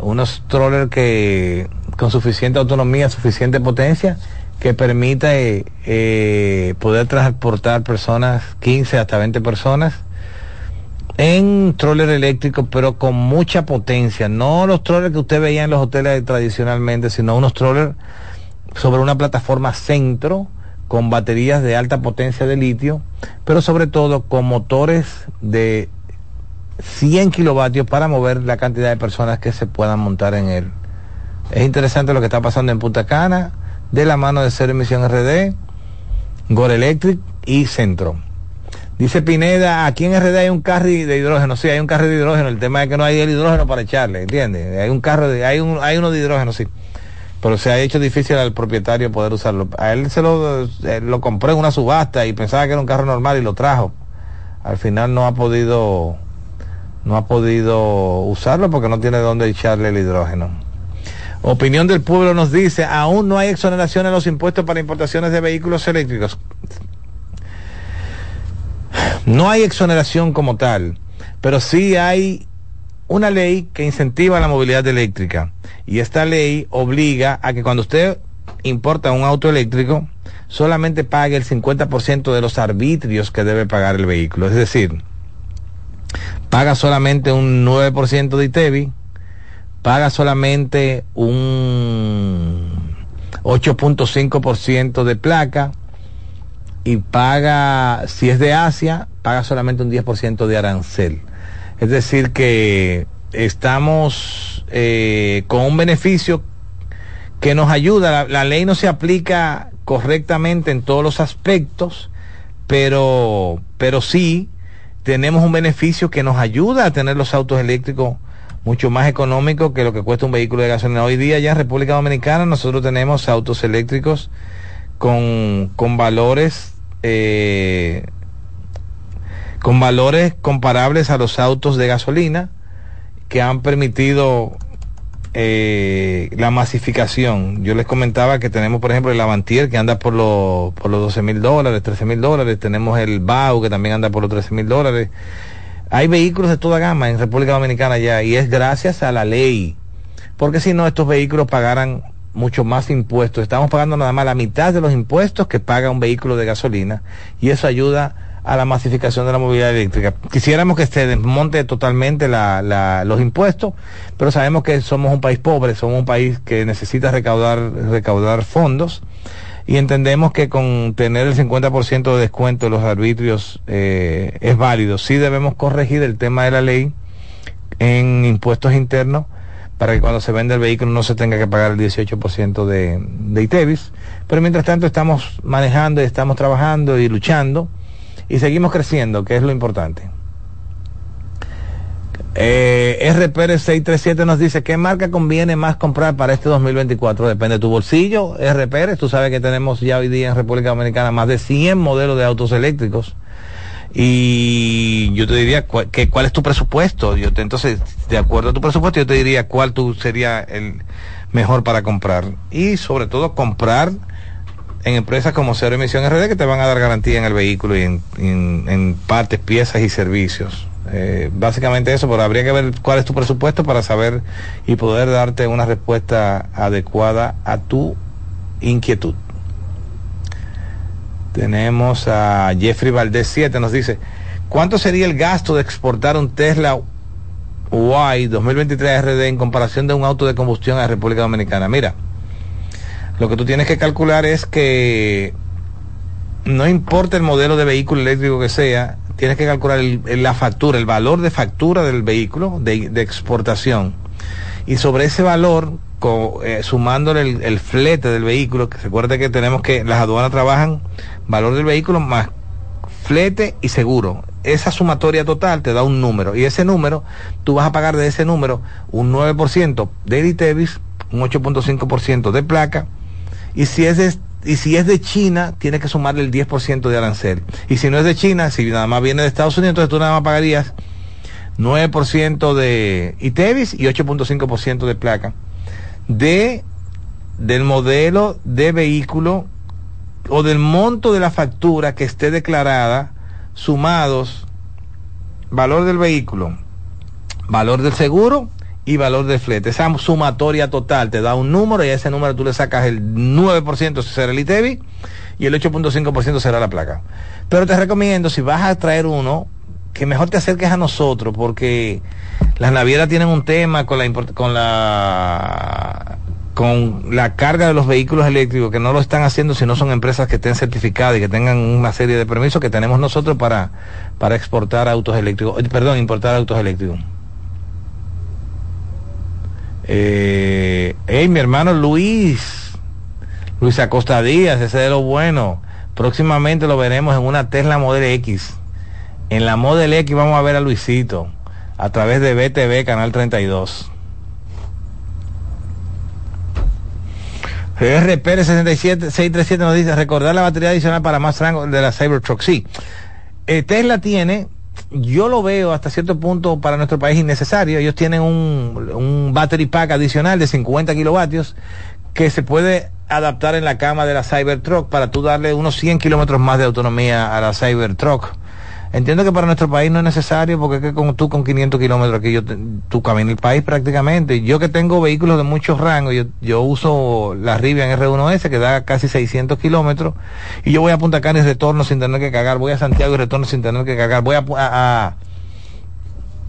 Unos trollers que con suficiente autonomía, suficiente potencia, que permita eh, eh, poder transportar personas, 15 hasta 20 personas, en troller eléctrico, pero con mucha potencia. No los trollers que usted veía en los hoteles tradicionalmente, sino unos trollers sobre una plataforma centro, con baterías de alta potencia de litio, pero sobre todo con motores de 100 kilovatios para mover la cantidad de personas que se puedan montar en él. Es interesante lo que está pasando en Punta Cana, de la mano de Cero Emisión RD, Gore Electric y Centro. Dice Pineda, aquí en RD hay un carro de hidrógeno. Sí, hay un carro de hidrógeno. El tema es que no hay el hidrógeno para echarle, ¿entiendes? Hay un carro de, hay un, hay uno de hidrógeno, sí. Pero se ha hecho difícil al propietario poder usarlo. A él se lo, eh, lo compró en una subasta y pensaba que era un carro normal y lo trajo. Al final no ha podido, no ha podido usarlo porque no tiene dónde echarle el hidrógeno. Opinión del pueblo nos dice, aún no hay exoneración en los impuestos para importaciones de vehículos eléctricos. No hay exoneración como tal, pero sí hay una ley que incentiva la movilidad eléctrica. Y esta ley obliga a que cuando usted importa un auto eléctrico, solamente pague el 50% de los arbitrios que debe pagar el vehículo. Es decir, paga solamente un 9% de ITEVI, paga solamente un 8.5% de placa y paga, si es de Asia, paga solamente un 10% de arancel. Es decir, que estamos eh, con un beneficio que nos ayuda. La, la, ley no se aplica correctamente en todos los aspectos, pero, pero sí tenemos un beneficio que nos ayuda a tener los autos eléctricos mucho más económico que lo que cuesta un vehículo de gasolina. Hoy día ya en República Dominicana nosotros tenemos autos eléctricos con, con valores eh, con valores comparables a los autos de gasolina que han permitido eh, la masificación. Yo les comentaba que tenemos, por ejemplo, el Avantier que anda por los, por los 12 mil dólares, 13 mil dólares. Tenemos el BAU que también anda por los 13 mil dólares. Hay vehículos de toda gama en República Dominicana ya y es gracias a la ley. Porque si no, estos vehículos pagaran mucho más impuestos. Estamos pagando nada más la mitad de los impuestos que paga un vehículo de gasolina y eso ayuda a la masificación de la movilidad eléctrica. Quisiéramos que se desmonte totalmente la, la, los impuestos, pero sabemos que somos un país pobre, somos un país que necesita recaudar, recaudar fondos y entendemos que con tener el 50% de descuento de los arbitrios eh, es válido. Sí debemos corregir el tema de la ley en impuestos internos para que cuando se vende el vehículo no se tenga que pagar el 18% de, de ITEVIS. Pero mientras tanto estamos manejando y estamos trabajando y luchando y seguimos creciendo, que es lo importante. Eh, RPR 637 nos dice, ¿qué marca conviene más comprar para este 2024? Depende de tu bolsillo. RPR, tú sabes que tenemos ya hoy día en República Dominicana más de 100 modelos de autos eléctricos. Y yo te diría, que, ¿cuál es tu presupuesto? Yo te, entonces, de acuerdo a tu presupuesto, yo te diría cuál tú sería el mejor para comprar. Y sobre todo, comprar en empresas como Cero Emisión RD que te van a dar garantía en el vehículo y en, partes, piezas y servicios. Eh, básicamente eso, pero habría que ver cuál es tu presupuesto para saber y poder darte una respuesta adecuada a tu inquietud. Tenemos a Jeffrey Valdés 7, nos dice, ¿cuánto sería el gasto de exportar un Tesla Y 2023 RD en comparación de un auto de combustión a República Dominicana? Mira, lo que tú tienes que calcular es que no importa el modelo de vehículo eléctrico que sea, tienes que calcular la factura, el valor de factura del vehículo de, exportación. Y sobre ese valor, eh, sumándole el, flete del vehículo, que se que tenemos que, las aduanas trabajan valor del vehículo más flete y seguro. Esa sumatoria total te da un número. Y ese número, tú vas a pagar de ese número un 9% de ITEVIS, un 8.5% de placa, y si es de, y si es de China, tiene que sumarle el 10% de arancel. Y si no es de China, si nada más viene de Estados Unidos, entonces tú nada más pagarías 9% de ITEVIS y 8.5% de placa. De, del modelo de vehículo o del monto de la factura que esté declarada, sumados valor del vehículo, valor del seguro y valor de flete. Esa sumatoria total te da un número y a ese número tú le sacas el 9% será el ITEVI y el 8.5% será la placa. Pero te recomiendo, si vas a traer uno, que mejor te acerques a nosotros porque las navieras tienen un tema con la con la con la carga de los vehículos eléctricos que no lo están haciendo si no son empresas que estén certificadas y que tengan una serie de permisos que tenemos nosotros para para exportar autos eléctricos, perdón, importar autos eléctricos. Eh, hey, mi hermano Luis, Luis Acosta Díaz, ese de lo bueno. Próximamente lo veremos en una Tesla Model X. En la Model X vamos a ver a Luisito a través de BTV Canal 32. RP 67 637 nos dice recordar la batería adicional para más rango de la Cybertruck. Sí, eh, Tesla tiene yo lo veo hasta cierto punto para nuestro país innecesario. Ellos tienen un, un battery pack adicional de 50 kilovatios que se puede adaptar en la cama de la Cybertruck para tú darle unos 100 kilómetros más de autonomía a la Cybertruck. Entiendo que para nuestro país no es necesario porque es que con, tú con 500 kilómetros aquí yo tú caminas el país prácticamente. Yo que tengo vehículos de muchos rangos, yo, yo uso la Rivian R1S que da casi 600 kilómetros y yo voy a Punta Cana y retorno sin tener que cagar, voy a Santiago y retorno sin tener que cagar, voy a, a,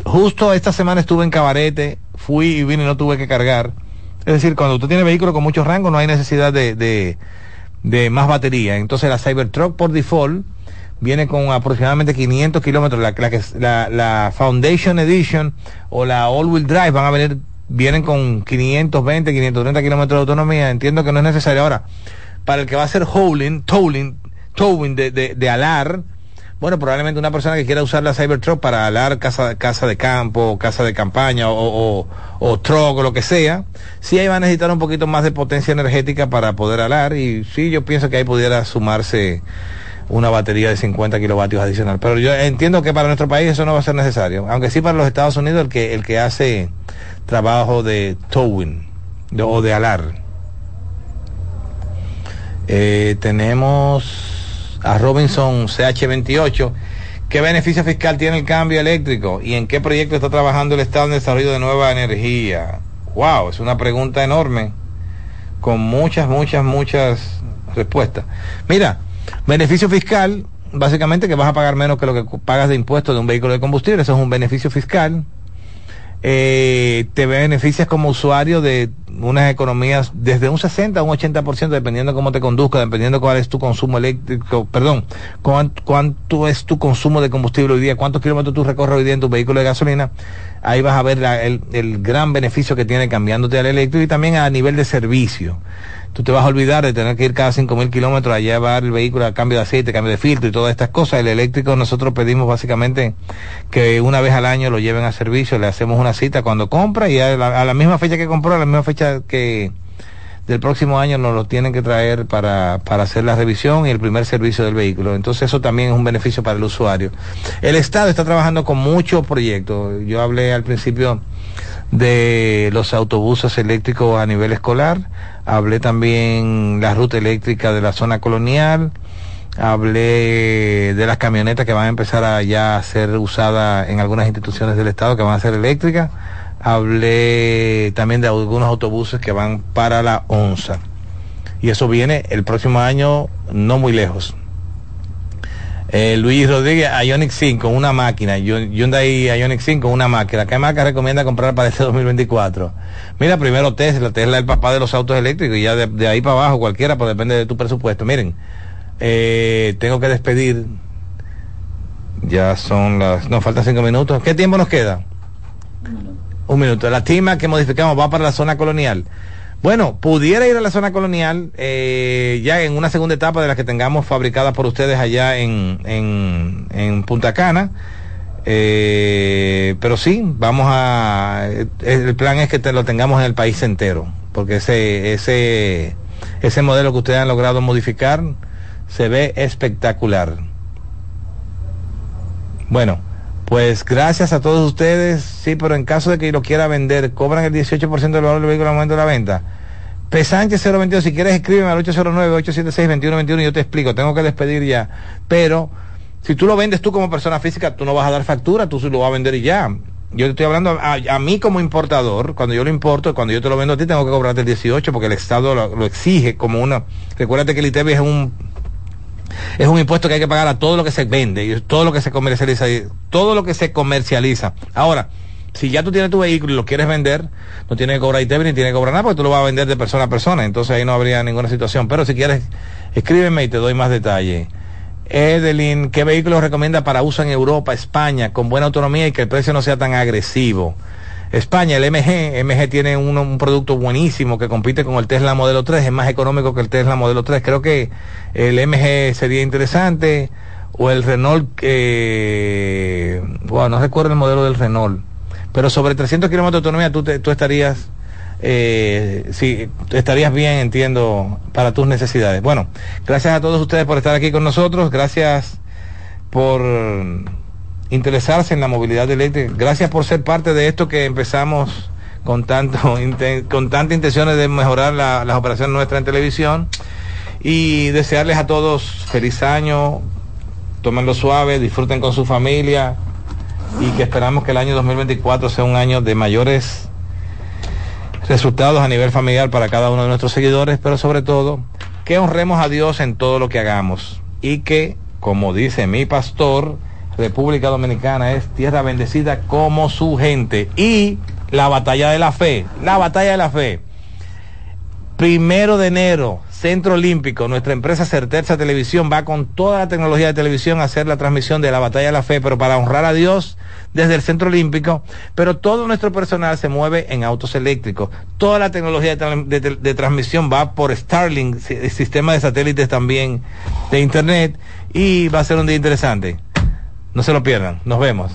justo esta semana estuve en Cabarete, fui y vine y no tuve que cargar. Es decir, cuando usted tiene vehículos con muchos rangos no hay necesidad de, de, de más batería. Entonces la Cybertruck por default viene con aproximadamente 500 kilómetros. La, la, la, Foundation Edition o la All Wheel Drive van a venir, vienen con 520, 530 kilómetros de autonomía. Entiendo que no es necesario. Ahora, para el que va a hacer hauling, towing, towing de, de, de alar, bueno, probablemente una persona que quiera usar la Cybertruck para alar casa, casa de campo, casa de campaña o, o, o o lo que sea, sí ahí va a necesitar un poquito más de potencia energética para poder alar y sí yo pienso que ahí pudiera sumarse una batería de 50 kilovatios adicional. Pero yo entiendo que para nuestro país eso no va a ser necesario, aunque sí para los Estados Unidos el que, el que hace trabajo de towing o de alar. Eh, tenemos a Robinson CH28. ¿Qué beneficio fiscal tiene el cambio eléctrico? ¿Y en qué proyecto está trabajando el Estado en desarrollo de nueva energía? Wow, es una pregunta enorme con muchas, muchas, muchas respuestas. Mira, beneficio fiscal, básicamente que vas a pagar menos que lo que pagas de impuestos de un vehículo de combustible, eso es un beneficio fiscal. Eh, te beneficias como usuario de unas economías desde un 60 a un 80%, dependiendo cómo te conduzca, dependiendo cuál es tu consumo eléctrico, perdón, cuán- cuánto es tu consumo de combustible hoy día, cuántos kilómetros tú recorres hoy día en tu vehículo de gasolina, ahí vas a ver la- el, el gran beneficio que tiene cambiándote al eléctrico y también a nivel de servicio. Tú te vas a olvidar de tener que ir cada 5.000 kilómetros a llevar el vehículo a cambio de aceite, cambio de filtro y todas estas cosas. El eléctrico nosotros pedimos básicamente que una vez al año lo lleven a servicio, le hacemos una cita cuando compra y a la, misma fecha que compró, a la misma fecha que del próximo año nos lo tienen que traer para, para hacer la revisión y el primer servicio del vehículo. Entonces eso también es un beneficio para el usuario. El Estado está trabajando con muchos proyectos. Yo hablé al principio de los autobuses eléctricos a nivel escolar, hablé también la ruta eléctrica de la zona colonial, hablé de las camionetas que van a empezar a ya ser usadas en algunas instituciones del Estado que van a ser eléctricas, hablé también de algunos autobuses que van para la ONSA. Y eso viene el próximo año no muy lejos. Eh, Luis Rodríguez, Ionic 5, una máquina. Yu- Hyundai Ionic 5, una máquina. ¿Qué marca recomienda comprar para este 2024? Mira, primero Tesla. Tesla es el papá de los autos eléctricos y ya de, ahí para abajo cualquiera, pues depende de tu presupuesto. Miren, eh, tengo que despedir. Ya son las... No, faltan cinco minutos. ¿Qué tiempo nos queda? Un minuto. La tima que modificamos va para la zona colonial. Bueno, pudiera ir a la zona colonial eh, ya en una segunda etapa de las que tengamos fabricadas por ustedes allá en, en, en Punta Cana. Eh, pero sí, vamos a... eh, El plan es que lo tengamos en el país entero, porque ese, ese, ese modelo que ustedes han logrado modificar se ve espectacular. Bueno, pues gracias a todos ustedes. Sí, pero en caso de que lo quiera vender, cobran el 18% del valor del vehículo al momento de la venta. P. Sánchez 022, si quieres escríbeme al 809-876-2121 y yo te explico, tengo que despedir ya. Pero si tú lo vendes tú como persona física, tú no vas a dar factura, tú lo vas a vender y ya. Yo te estoy hablando a, mí como importador, cuando yo lo importo, cuando yo te lo vendo a ti, tengo que cobrarte el 18 porque el Estado lo, lo exige como una... Recuérdate que el ITEVI es un es un impuesto que hay que pagar a todo lo que se vende y todo lo que se comercializa todo lo que se comercializa. Ahora si ya tú tienes tu vehículo y lo quieres vender no tienes que cobrar ITV ni tienes que cobrar nada porque tú lo vas a vender de persona a persona. Entonces ahí no habría ninguna situación. Pero si quieres escríbeme y te doy más detalle. Edelin, ¿qué vehículo recomienda para uso en Europa, España, con buena autonomía y que el precio no sea tan agresivo? España, el MG, MG tiene un, producto buenísimo que compite con el Tesla Modelo 3, es más económico que el Tesla Modelo 3. Creo que el MG sería interesante o el Renault, eh, no recuerdo el modelo del Renault, pero sobre 300 kilómetros de autonomía tú, te- tú estarías, eh, sí, estarías bien, entiendo, para tus necesidades. Bueno, gracias a todos ustedes por estar aquí con nosotros, gracias por interesarse en la movilidad eléctrica. Gracias por ser parte de esto que empezamos con tanto con tantas intenciones de mejorar la- las operaciones nuestras en televisión y desearles a todos feliz año, tómenlo suave, disfruten con su familia y que esperamos que el año 2024 sea un año de mayores resultados a nivel familiar para cada uno de nuestros seguidores, pero sobre todo que honremos a Dios en todo lo que hagamos y que, como dice mi pastor, República Dominicana es tierra bendecida como su gente y la batalla de la fe, la batalla de la fe. Primero de enero, Centro Olímpico, nuestra empresa Certeza Televisión va con toda la tecnología de televisión a hacer la transmisión de la batalla de la fe, pero para honrar a Dios desde el Centro Olímpico, pero todo nuestro personal se mueve en autos eléctricos. Toda la tecnología de, de- de transmisión va por Starlink, sistema de satélites también de Internet, y va a ser un día interesante. No se lo pierdan. Nos vemos.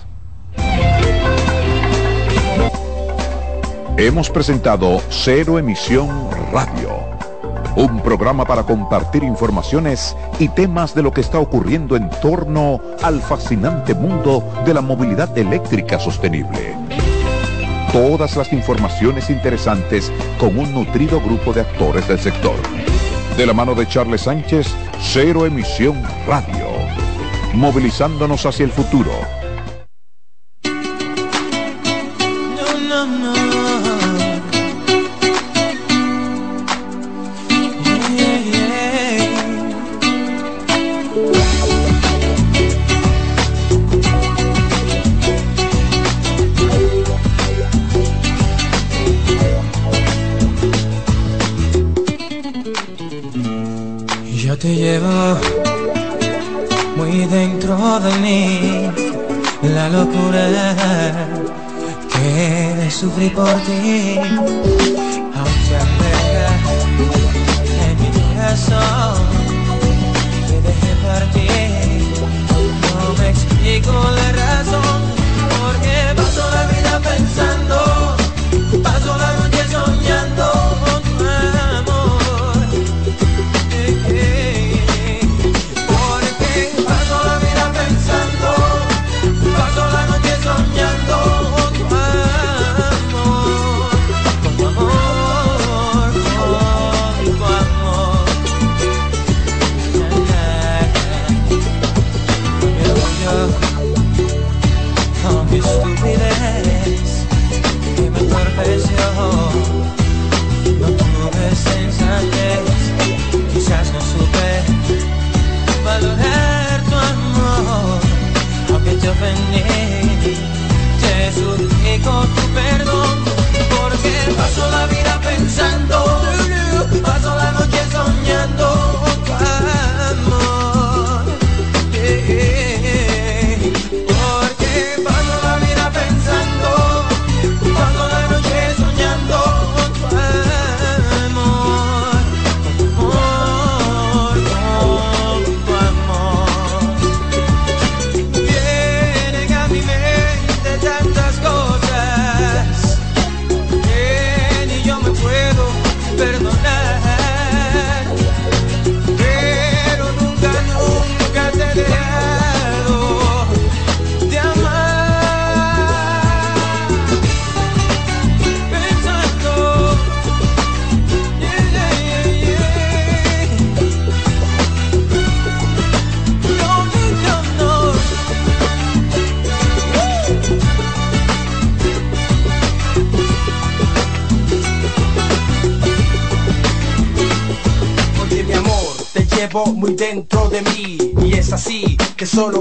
Hemos presentado Cero Emisión Radio un programa para compartir informaciones y temas de lo que está ocurriendo en torno al fascinante mundo de la movilidad eléctrica sostenible. Todas las informaciones interesantes con un nutrido grupo de actores del sector. De la mano de Charles Sánchez, Cero Emisión Radio. Movilizándonos hacia el futuro. Te llevo muy dentro de mí. La locura que de sufrir por ti. Aunque alberga en mi corazón que dejé partir no me explico la razón porque paso la vida pensando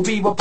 que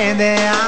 No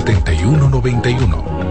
809-535-7191.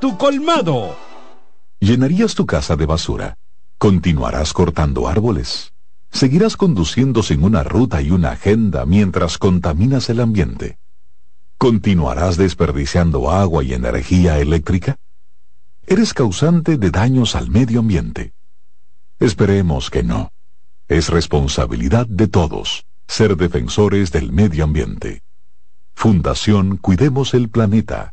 tu colmado. ¿Llenarías tu casa de basura? ¿Continuarás cortando árboles? ¿Seguirás conduciendo sin una ruta y una agenda mientras contaminas el ambiente? ¿Continuarás desperdiciando agua y energía eléctrica? Eres causante de daños al medio ambiente. Esperemos que no. Es responsabilidad de todos ser defensores del medio ambiente. Fundación Cuidemos el Planeta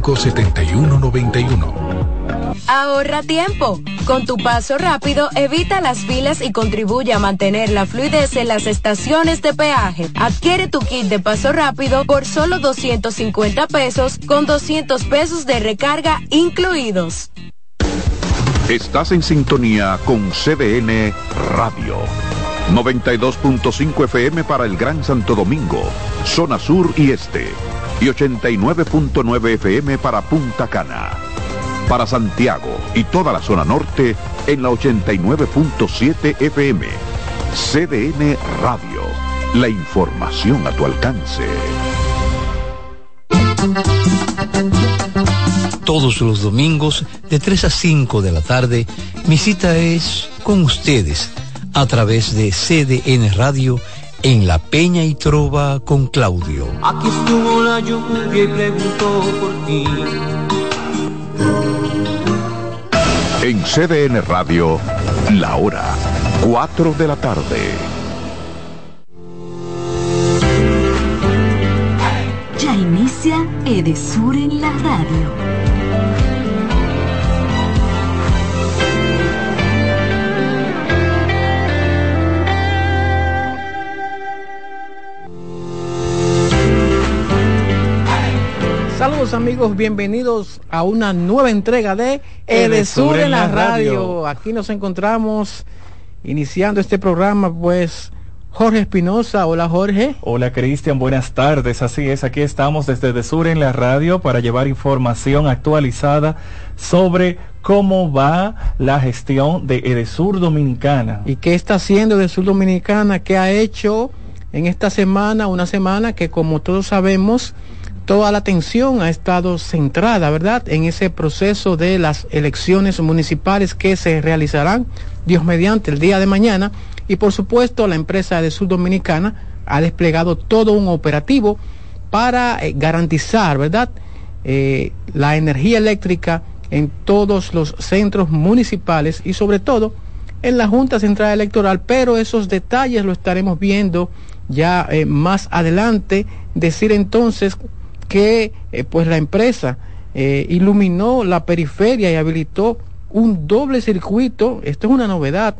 809-535-7191. Ahorra tiempo. Con tu paso rápido, evita las filas y contribuye a mantener la fluidez en las estaciones de peaje. Adquiere tu kit de paso rápido por solo 250 pesos con 200 pesos de recarga incluidos. Estás en sintonía con CDN Radio. 92.5 FM para el Gran Santo Domingo, zona sur y este. Y 89.9 FM para Punta Cana. Para Santiago y toda la zona norte en la 89.7 FM. CDN Radio. La información a tu alcance. Todos los domingos de 3 a 5 de la tarde, mi cita es con ustedes a través de CDN Radio en La Peña y Trova con Claudio. Aquí estuvo la lluvia y preguntó por ti. En CDN Radio, la hora 4 de la tarde. Ya inicia Edesur en la radio. Amigos, bienvenidos a una nueva entrega de Edesur en la radio. Aquí nos encontramos iniciando este programa, pues Jorge Espinosa. Hola Jorge. Hola Cristian, buenas tardes. Así es, aquí estamos desde Edesur en la radio para llevar información actualizada sobre cómo va la gestión de Edesur Dominicana. ¿Y qué está haciendo Edesur Dominicana? ¿Qué ha hecho en esta semana? Una semana que como todos sabemos toda la atención ha estado centrada, ¿verdad?, en ese proceso de las elecciones municipales que se realizarán, Dios mediante, el día de mañana. Y por supuesto, la empresa de Sur Dominicana ha desplegado todo un operativo para eh, garantizar, ¿verdad?, eh, la energía eléctrica en todos los centros municipales y sobre todo en la Junta Central Electoral, pero esos detalles lo estaremos viendo ya eh, más adelante. Decir entonces que eh, pues la empresa eh, iluminó la periferia y habilitó un doble circuito, esto es una novedad,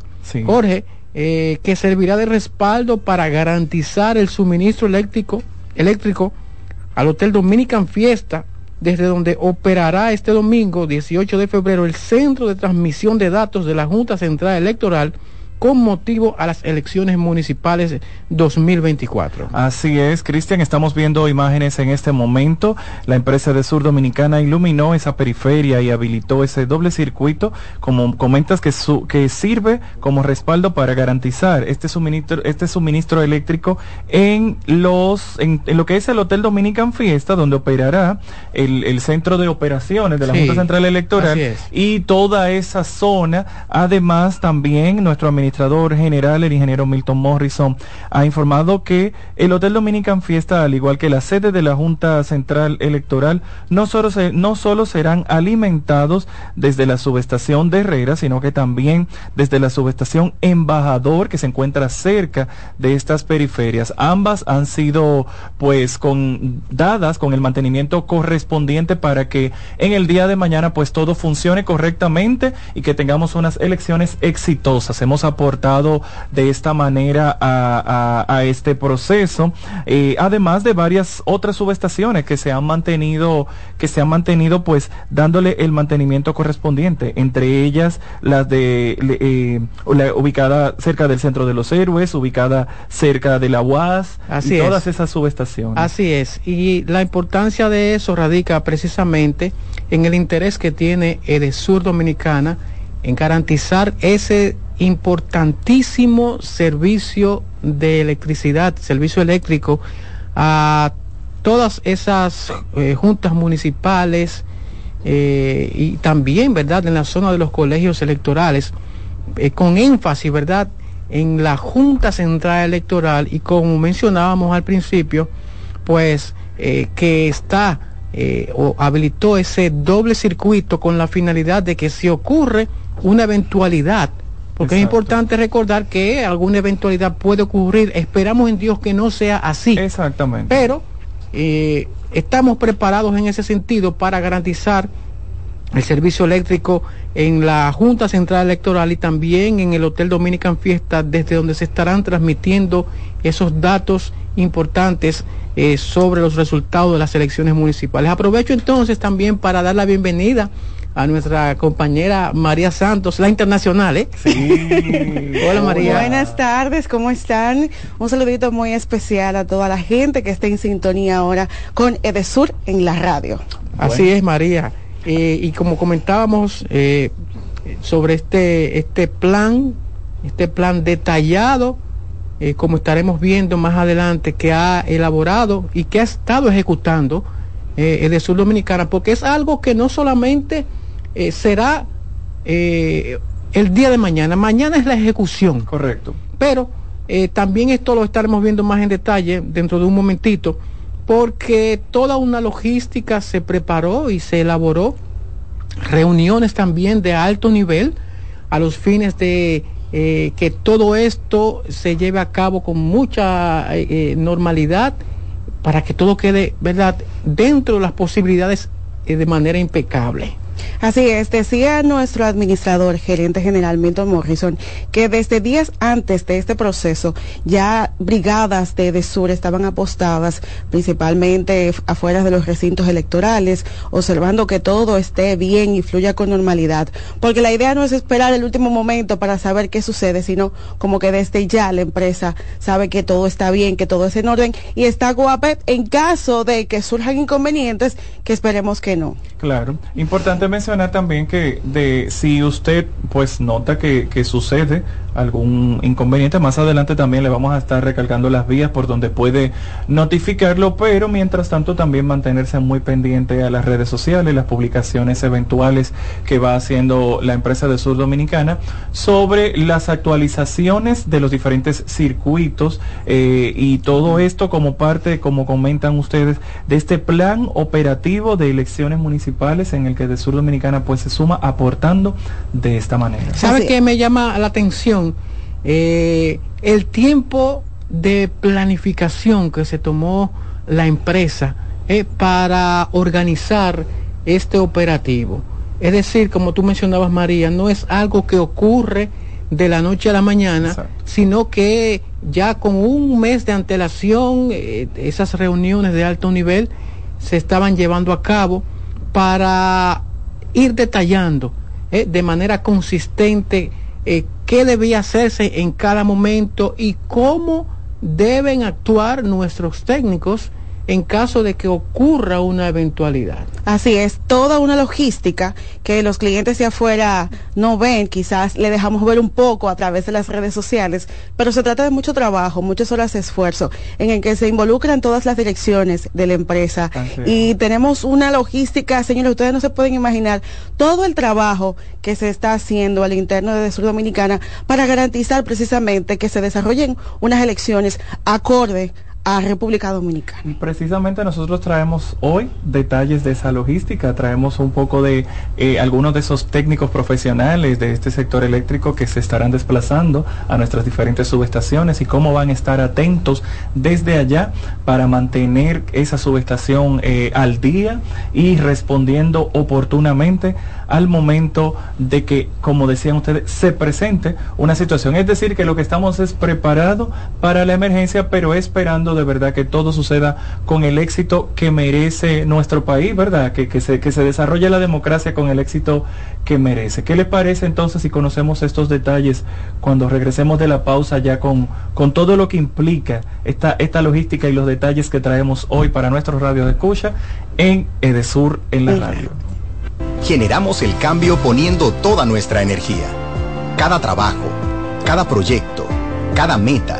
Jorge, eh, que servirá de respaldo para garantizar el suministro eléctrico, eléctrico al Hotel Dominican Fiesta, desde donde operará este domingo 18 de febrero el centro de transmisión de datos de la Junta Central Electoral con motivo a las elecciones municipales 2024. Así es, Cristian, estamos viendo imágenes en este momento. La empresa de Sur Dominicana iluminó esa periferia y habilitó ese doble circuito, como comentas, que, que sirve como respaldo para garantizar este suministro, este suministro eléctrico en, los, en, lo que es el Hotel Dominican Fiesta, donde operará el, centro de operaciones de la Junta Central Electoral y toda esa zona. Además, también nuestro administrador administrador general, el ingeniero Milton Morrison, ha informado que el Hotel Dominican Fiesta, al igual que la sede de la Junta Central Electoral, no solo, no solo serán alimentados desde la subestación de Herrera, sino que también desde la subestación Embajador, que se encuentra cerca de estas periferias. Ambas han sido, pues, con, dadas con el mantenimiento correspondiente para que en el día de mañana, pues, todo funcione correctamente y que tengamos unas elecciones exitosas. Hemos aportado de esta manera a, este proceso, eh, además de varias otras subestaciones que se han mantenido, que se han mantenido pues dándole el mantenimiento correspondiente, entre ellas las de eh, la ubicada cerca del centro de los héroes, ubicada cerca de la UAS, Así y todas esas subestaciones. Así es, y la importancia de eso radica precisamente en el interés que tiene Edesur Dominicana en garantizar ese importantísimo servicio de electricidad, servicio eléctrico a todas esas eh, juntas municipales eh, y también, ¿verdad?, en la zona de los colegios electorales, eh, con énfasis, ¿verdad?, en la Junta Central Electoral y como mencionábamos al principio, pues que está o habilitó ese doble circuito con la finalidad de que si ocurre una eventualidad porque es importante recordar que alguna eventualidad puede ocurrir. Esperamos en Dios que no sea así. Exactamente. Pero eh, estamos preparados en ese sentido para garantizar el servicio eléctrico en la Junta Central Electoral y también en el Hotel Dominican Fiesta, desde donde se estarán transmitiendo esos datos importantes eh, sobre los resultados de las elecciones municipales. Aprovecho entonces también para dar la bienvenida a nuestra compañera María Santos, la internacional, ¿eh? Sí. Hola María. Buenas tardes, ¿cómo están? Un saludito muy especial a toda la gente que está en sintonía ahora con Edesur en la radio. Así es, María. Eh, y como comentábamos eh, sobre este, este plan, este plan detallado, eh, como estaremos viendo más adelante, que ha elaborado y que ha estado ejecutando Edesur Dominicana, porque es algo que no solamente eh, será eh, el día de mañana. Mañana es la ejecución. Correcto. Pero Eh, también esto lo estaremos viendo más en detalle dentro de un momentito, porque toda una logística se preparó y se elaboró, reuniones también de alto nivel a los fines de eh, que todo esto se lleve a cabo con mucha eh, normalidad para que todo quede, ¿verdad?, dentro de las posibilidades de manera impecable. Así es, decía nuestro administrador, gerente general Milton Morrison, que desde días antes de este proceso ya brigadas de DESUR estaban apostadas principalmente afuera de los recintos electorales, observando que todo esté bien y fluya con normalidad. Porque la idea no es esperar el último momento para saber qué sucede, sino como que desde ya la empresa sabe que todo está bien, que todo es en orden y está guapet en caso de que surjan inconvenientes, que esperemos que no. Claro, importante mencionar también que de si usted pues nota que, que, sucede algún inconveniente, más adelante también le vamos a estar recalcando las vías por donde puede notificarlo, pero mientras tanto también mantenerse muy pendiente a las redes sociales, las publicaciones eventuales que va haciendo la empresa de Sur Dominicana sobre las actualizaciones de los diferentes circuitos eh, y todo esto como parte, como comentan ustedes, de este plan operativo de elecciones municipales en el que de Sur Dominicana pues se suma aportando de esta manera. ¿Sabe qué me llama la atención? Eh, el tiempo de planificación que se tomó la empresa eh, para organizar este operativo. Es decir, como tú mencionabas, María, no es algo que ocurre de la noche a la mañana, Exacto. sino que ya con un mes de antelación, eh, esas reuniones de alto nivel se estaban llevando a cabo para ir detallando eh, de manera consistente eh, qué debía hacerse en cada momento y cómo deben actuar nuestros técnicos en caso de que ocurra una eventualidad. Así es, toda una logística que los clientes de afuera no ven, quizás le dejamos ver un poco a través de las redes sociales, pero se trata de mucho trabajo, muchas horas de esfuerzo, en el que se involucran todas las direcciones de la empresa y tenemos una logística, señores, ustedes no se pueden imaginar todo el trabajo que se está haciendo al interno de Sur Dominicana para garantizar precisamente que se desarrollen unas elecciones acorde a República Dominicana. Precisamente nosotros traemos hoy detalles de esa logística, traemos un poco de eh, algunos de esos técnicos profesionales de este sector eléctrico que se estarán desplazando a nuestras diferentes subestaciones y cómo van a estar atentos desde allá para mantener esa subestación eh, al día y respondiendo oportunamente al momento de que, como decían ustedes, se presente una situación. Es decir, que lo que estamos es preparado para la emergencia, pero esperando de verdad que todo suceda con el éxito que merece nuestro país, ¿verdad? Que, que, se, que se desarrolle la democracia con el éxito que merece. ¿Qué le parece entonces si conocemos estos detalles cuando regresemos de la pausa ya con, con todo lo que implica esta, esta logística y los detalles que traemos hoy para nuestros radios de escucha en Edesur en la radio? Generamos el cambio poniendo toda nuestra energía. Cada trabajo, cada proyecto, cada meta,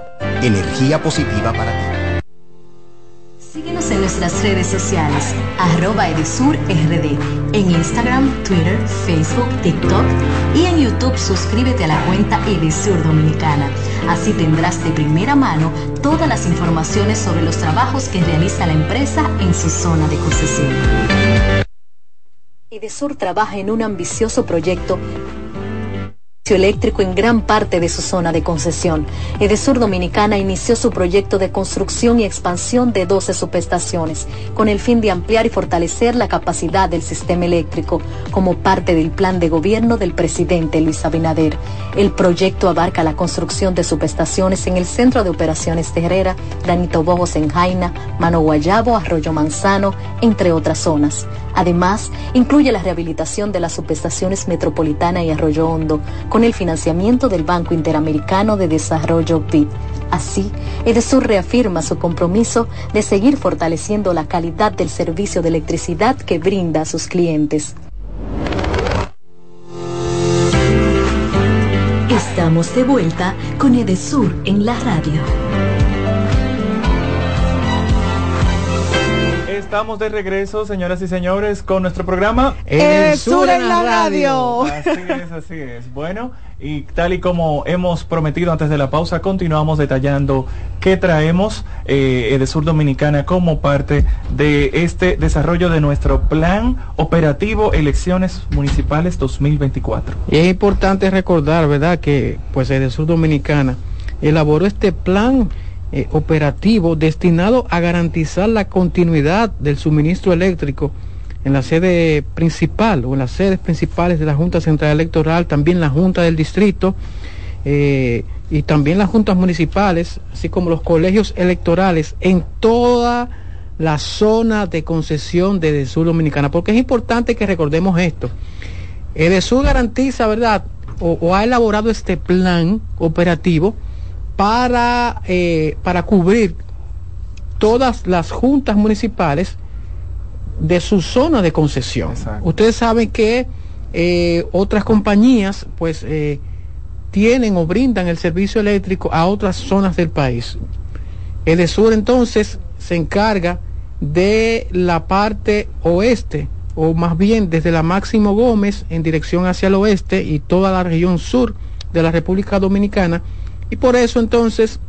energía positiva para ti. Síguenos en nuestras redes sociales, arroba Edesur RD, en Instagram, Twitter, Facebook, TikTok y en YouTube suscríbete a la cuenta Edesur Dominicana. Así tendrás de primera mano todas las informaciones sobre los trabajos que realiza la empresa en su zona de concesión. Edesur trabaja en un ambicioso proyecto eléctrico en gran parte de su zona de concesión. Edesur Dominicana inició su proyecto de construcción y expansión de 12 subestaciones, con el fin de ampliar y fortalecer la capacidad del sistema eléctrico, como parte del plan de gobierno del presidente Luis Abinader. El proyecto abarca la construcción de subestaciones en el Centro de Operaciones de Herrera, Granito Bojos en Jaina, Mano Guayabo, Arroyo Manzano, entre otras zonas. Además, incluye la rehabilitación de las subestaciones Metropolitana y Arroyo Hondo, con el financiamiento del Banco Interamericano de Desarrollo BID. Así, Edesur reafirma su compromiso de seguir fortaleciendo la calidad del servicio de electricidad que brinda a sus clientes. Estamos de vuelta con Edesur en la radio. Estamos de regreso, señoras y señores, con nuestro programa Edesur en la radio. Así es, así es. Bueno, y tal y como hemos prometido antes de la pausa, continuamos detallando qué traemos eh, Edesur Dominicana como parte de este desarrollo de nuestro plan operativo Elecciones Municipales 2024. Y es importante recordar, ¿verdad?, que pues Edesur Dominicana elaboró este plan eh, operativo destinado a garantizar la continuidad del suministro eléctrico en la sede principal o en las sedes principales de la Junta Central Electoral, también la Junta del Distrito eh, y también las juntas municipales, así como los colegios electorales en toda la zona de concesión de Edesur Dominicana, porque es importante que recordemos esto. Edesur garantiza, ¿verdad? O, o ha elaborado este plan operativo para, eh, para cubrir todas las juntas municipales de su zona de concesión. Ustedes saben que eh, otras compañías pues eh, tienen o brindan el servicio eléctrico a otras zonas del país. El Sur entonces se encarga de la parte oeste, o más bien desde la Máximo Gómez en dirección hacia el oeste y toda la región sur de la República Dominicana. Y por eso entonces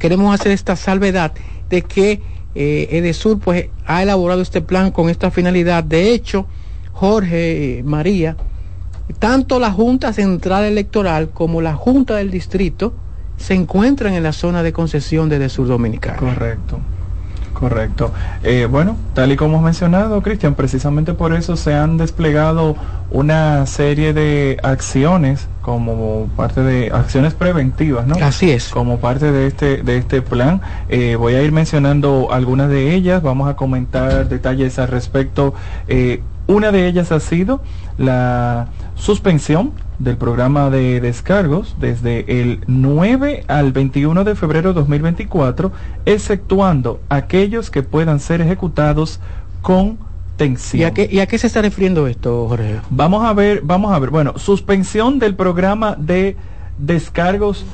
queremos hacer esta salvedad de que eh, Edesur pues ha elaborado este plan con esta finalidad. De hecho, Jorge, eh, María, tanto la Junta Central Electoral como la Junta del Distrito se encuentran en la zona de concesión de Edesur Dominicana. Correcto. Correcto. Eh, bueno, tal y como hemos mencionado, Cristian, precisamente por eso se han desplegado una serie de acciones como parte de acciones preventivas, ¿no? Así es. Como parte de este de este plan, eh, voy a ir mencionando algunas de ellas. Vamos a comentar detalles al respecto. Eh, una de ellas ha sido la suspensión del programa de descargos desde el 9 al 21 de febrero de 2024, exceptuando aquellos que puedan ser ejecutados con tensión. ¿Y a, qué, ¿Y a qué se está refiriendo esto, Jorge? Vamos a ver, vamos a ver. Bueno, suspensión del programa de descargos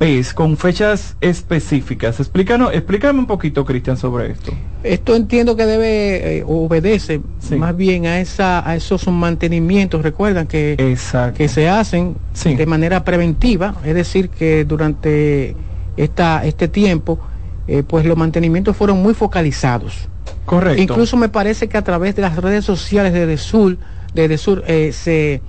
PES con fechas específicas. Explícanos, explícame un poquito, Cristian, sobre esto. Esto entiendo que debe eh, obedece más bien a esa a esos mantenimientos, recuerdan que que se hacen de manera preventiva, es decir, que durante esta este tiempo eh, pues los mantenimientos fueron muy focalizados. Correcto. Incluso me parece que a través de las redes sociales de Desur, de Desur eh, se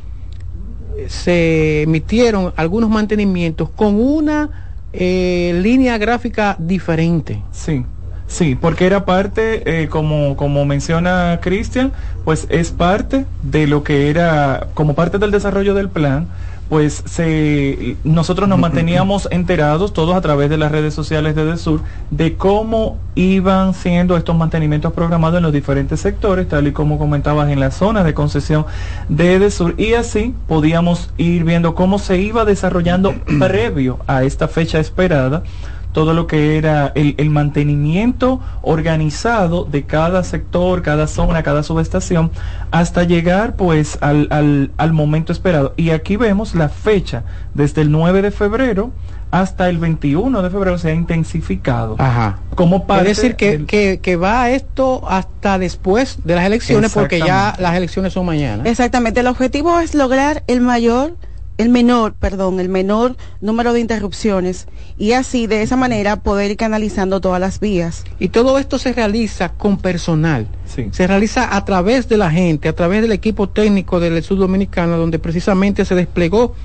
se emitieron algunos mantenimientos con una eh, línea gráfica diferente. Sí. Sí, porque era parte, eh, como, como menciona Cristian, pues es parte de lo que era, como parte del desarrollo del plan, pues se, nosotros nos manteníamos enterados, todos a través de las redes sociales de Desur, de cómo iban siendo estos mantenimientos programados en los diferentes sectores, tal y como comentabas en la zona de concesión de Desur, y así podíamos ir viendo cómo se iba desarrollando previo a esta fecha esperada todo lo que era el, mantenimiento organizado de cada sector, cada zona, cada subestación, hasta llegar pues al, al, momento esperado. Y aquí vemos la fecha, desde el 9 de febrero hasta el 21 de febrero se ha intensificado. Ajá. Como parte es decir, que, que, que, va esto hasta después de las elecciones, porque ya las elecciones son mañana. Exactamente. El objetivo es lograr el mayor el menor, perdón, el menor número de interrupciones y así de esa manera poder ir canalizando todas las vías. Y todo esto se realiza con personal. Se realiza a través de la gente, a través del equipo técnico del Sur Dominicano, donde precisamente se desplegó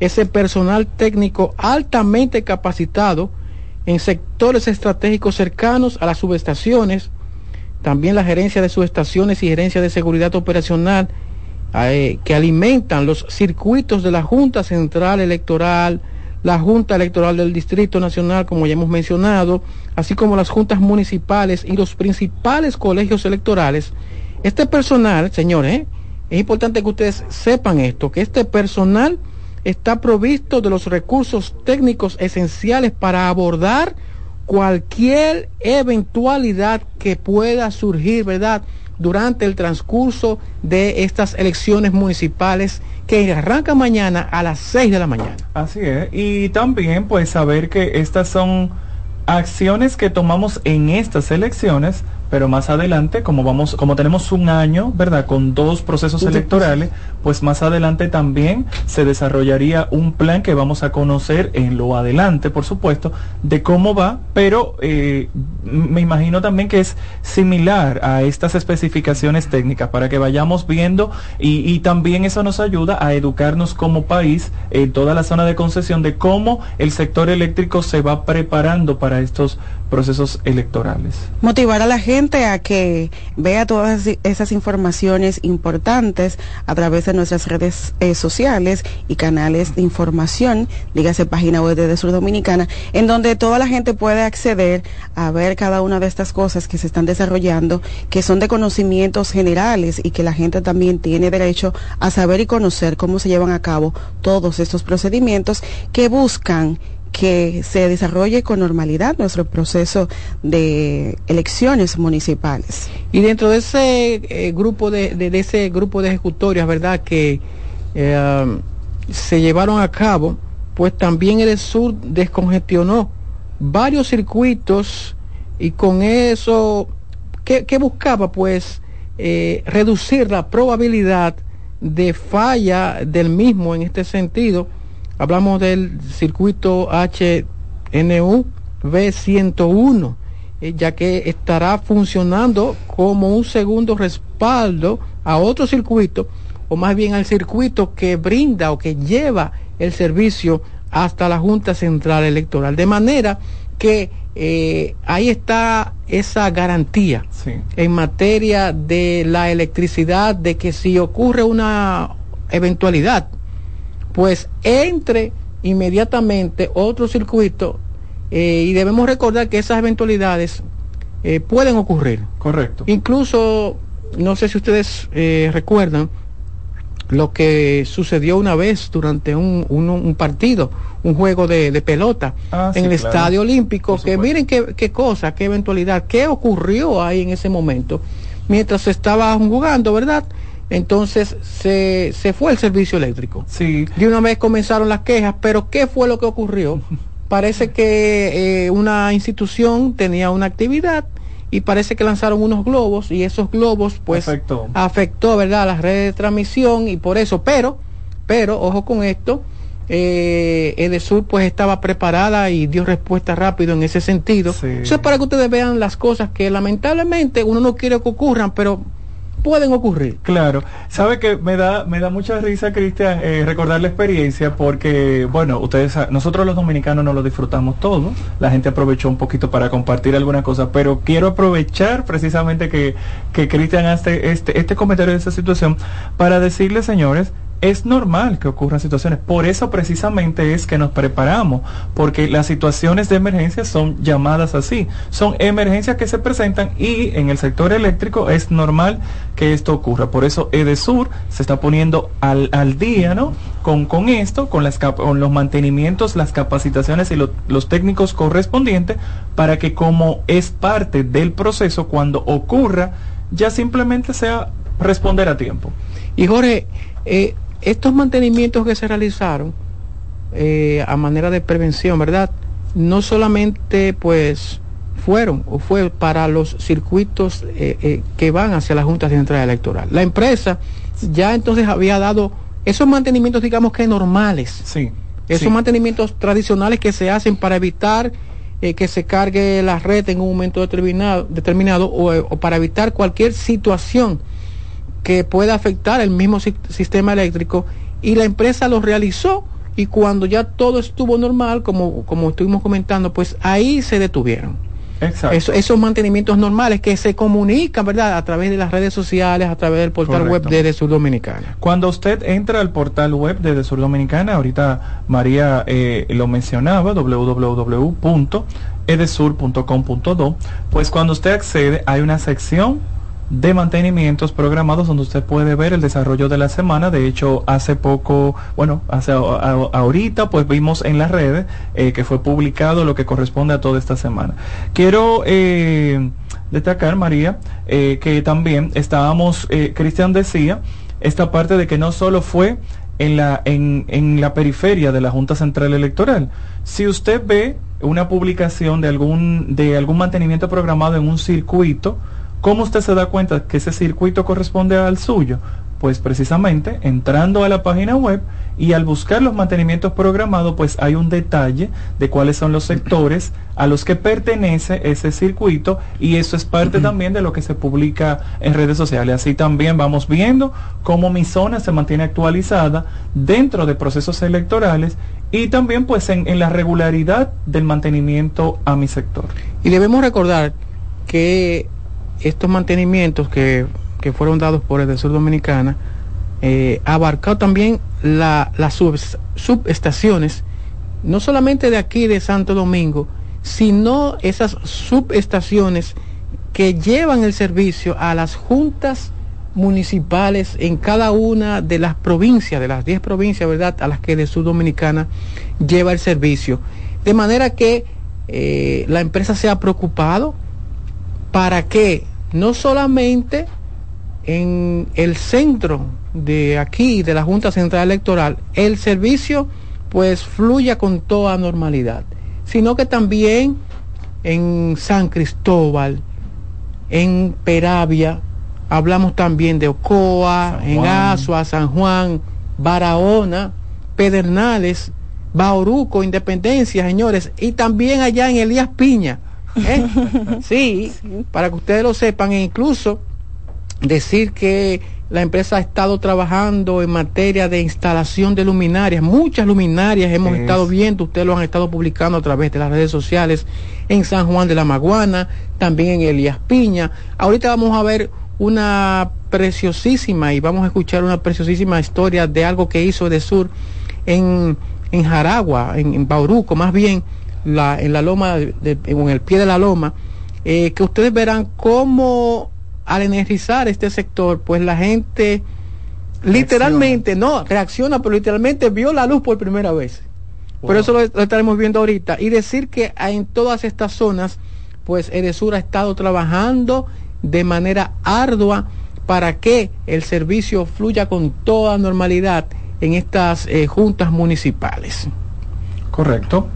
ese personal técnico altamente capacitado en sectores estratégicos cercanos a las subestaciones, también la gerencia de subestaciones y gerencia de seguridad operacional eh, que alimentan los circuitos de la Junta Central Electoral, la Junta Electoral del Distrito Nacional, como ya hemos mencionado, así como las juntas municipales y los principales colegios electorales. Este personal, señores, es importante que ustedes sepan esto, que este personal está provisto de los recursos técnicos esenciales para abordar cualquier eventualidad que pueda surgir, ¿verdad? Durante el transcurso de estas elecciones municipales que arrancan mañana a las 6 de la mañana. Así es. Y también pues saber que estas son acciones que tomamos en estas elecciones pero más adelante, como vamos, como tenemos un año, ¿verdad? Con dos procesos electorales, pues más adelante también se desarrollaría un plan que vamos a conocer en lo adelante, por supuesto, de cómo va, pero eh, me imagino también que es similar a estas especificaciones técnicas para que vayamos viendo y, y también eso nos ayuda a educarnos como país en toda la zona de concesión de cómo el sector eléctrico se va preparando para estos procesos electorales. Motivar a la gente a que vea todas esas informaciones importantes a través de nuestras redes eh, sociales y canales de información, dígase página web de Sur Dominicana, en donde toda la gente puede acceder a ver cada una de estas cosas que se están desarrollando, que son de conocimientos generales y que la gente también tiene derecho a saber y conocer cómo se llevan a cabo todos estos procedimientos que buscan que se desarrolle con normalidad nuestro proceso de elecciones municipales. Y dentro de ese eh, grupo de, de, ese grupo de ejecutorias, ¿verdad? Que eh, um, se llevaron a cabo, pues también el sur descongestionó varios circuitos y con eso, ¿qué, buscaba? Pues eh, reducir la probabilidad de falla del mismo en este sentido Hablamos del circuito HNU V101, eh, ya que estará funcionando como un segundo respaldo a otro circuito, o más bien al circuito que brinda o que lleva el servicio hasta la Junta Central Electoral. De manera que eh, ahí está esa garantía en materia de la electricidad, de que si ocurre una eventualidad, pues entre inmediatamente otro circuito eh, y debemos recordar que esas eventualidades eh, pueden ocurrir. Correcto. Incluso, no sé si ustedes eh, recuerdan lo que sucedió una vez durante un, partido, un juego de, pelota ah, en el Estadio Olímpico, que miren qué, qué cosa, qué eventualidad, qué ocurrió ahí en ese momento, mientras se estaba jugando, ¿verdad? Entonces se, se fue el servicio eléctrico. Sí. De una vez comenzaron las quejas, pero ¿qué fue lo que ocurrió? Parece que eh, una institución tenía una actividad y parece que lanzaron unos globos y esos globos pues afectó, afectó ¿verdad? las redes de transmisión y por eso, pero, pero, ojo con esto, eh, Edesur pues estaba preparada y dio respuesta rápido en ese sentido. Eso es para que ustedes vean las cosas que lamentablemente uno no quiere que ocurran, pero pueden ocurrir. Claro, sabe que me da me da mucha risa, Cristian, eh, recordar la experiencia porque, bueno, ustedes, nosotros los dominicanos no lo disfrutamos todo, la gente aprovechó un poquito para compartir alguna cosa, pero quiero aprovechar precisamente que, que Cristian hace este, este comentario de esa situación para decirle, señores, es normal que ocurran situaciones. Por eso precisamente es que nos preparamos, porque las situaciones de emergencia son llamadas así. Son emergencias que se presentan y en el sector eléctrico es normal que esto ocurra. Por eso Edesur se está poniendo al, al día, ¿no? Con, con esto, con, los mantenimientos, las capacitaciones y los técnicos correspondientes para que como es parte del proceso, cuando ocurra, ya simplemente sea responder a tiempo. Y Jorge, eh, estos mantenimientos que se realizaron eh, a manera de prevención, ¿verdad? No solamente pues fueron o fue para los circuitos eh, eh, que van hacia la Junta Central Electoral. La empresa ya entonces había dado esos mantenimientos, digamos que normales. Sí. Esos mantenimientos tradicionales que se hacen para evitar que se cargue la red en un momento determinado, determinado o, o para evitar cualquier situación que pueda afectar el mismo sistema eléctrico y la empresa lo realizó y cuando ya todo estuvo normal, como, como estuvimos comentando, pues ahí se detuvieron. Exacto. esos mantenimientos normales que se comunican, ¿verdad? A través de las redes sociales, a través del portal web de Sur Dominicana. Cuando usted entra al portal web de Sur Dominicana, ahorita María eh, lo mencionaba, www.edesur.com.do, pues cuando usted accede hay una sección de mantenimientos programados donde usted puede ver el desarrollo de la semana. De hecho, hace poco, bueno, hace ahorita pues vimos en las redes eh, que fue publicado lo que corresponde a toda esta semana. Quiero eh, destacar, María, eh, que también estábamos, Cristian decía, esta parte de que no solo fue en la, en, en la periferia de la Junta Central Electoral. Si usted ve una publicación de algún, de algún mantenimiento programado en un circuito, ¿Cómo usted se da cuenta que ese circuito corresponde al suyo? Pues precisamente entrando a la página web y al buscar los mantenimientos programados, pues hay un detalle de cuáles son los sectores a los que pertenece ese circuito y eso es parte también de lo que se publica en redes sociales. Así también vamos viendo cómo mi zona se mantiene actualizada dentro de procesos electorales y también pues en, en la regularidad del mantenimiento a mi sector. Y debemos recordar que estos mantenimientos que, fueron dados por el Sur Dominicana eh, abarcado también las subestaciones, no solamente de aquí de Santo Domingo, sino esas subestaciones que llevan el servicio a las juntas municipales en cada una de las provincias, de las 10 provincias, ¿verdad?, a las que el Sur Dominicana lleva el servicio. De manera que eh, la empresa se ha preocupado para que no solamente en el centro de aquí, de la Junta Central Electoral, el servicio pues fluya con toda normalidad, sino que también en San Cristóbal, en Peravia, hablamos también de Ocoa, en Asua, San Juan, Barahona, Pedernales, Bauruco, Independencia, señores, y también allá en Elías Piña ¿Eh? Sí, para que ustedes lo sepan, e incluso decir que la empresa ha estado trabajando en materia de instalación de luminarias, muchas luminarias hemos estado viendo, ustedes lo han estado publicando a través de las redes sociales en San Juan de la Maguana, también en Elías Piña. Ahorita vamos a ver una preciosísima y vamos a escuchar una preciosísima historia de algo que hizo de Sur en, en Jaragua, en, en Bauruco, más bien la, en la loma, en el pie de la loma, eh, que ustedes verán cómo al energizar este sector, pues la gente literalmente, no, reacciona, pero literalmente vio la luz por primera vez. Por eso lo, estaremos viendo ahorita. Y decir que en todas estas zonas, pues Edesur ha estado trabajando de manera ardua para que el servicio fluya con toda normalidad en estas eh, juntas municipales. Correcto.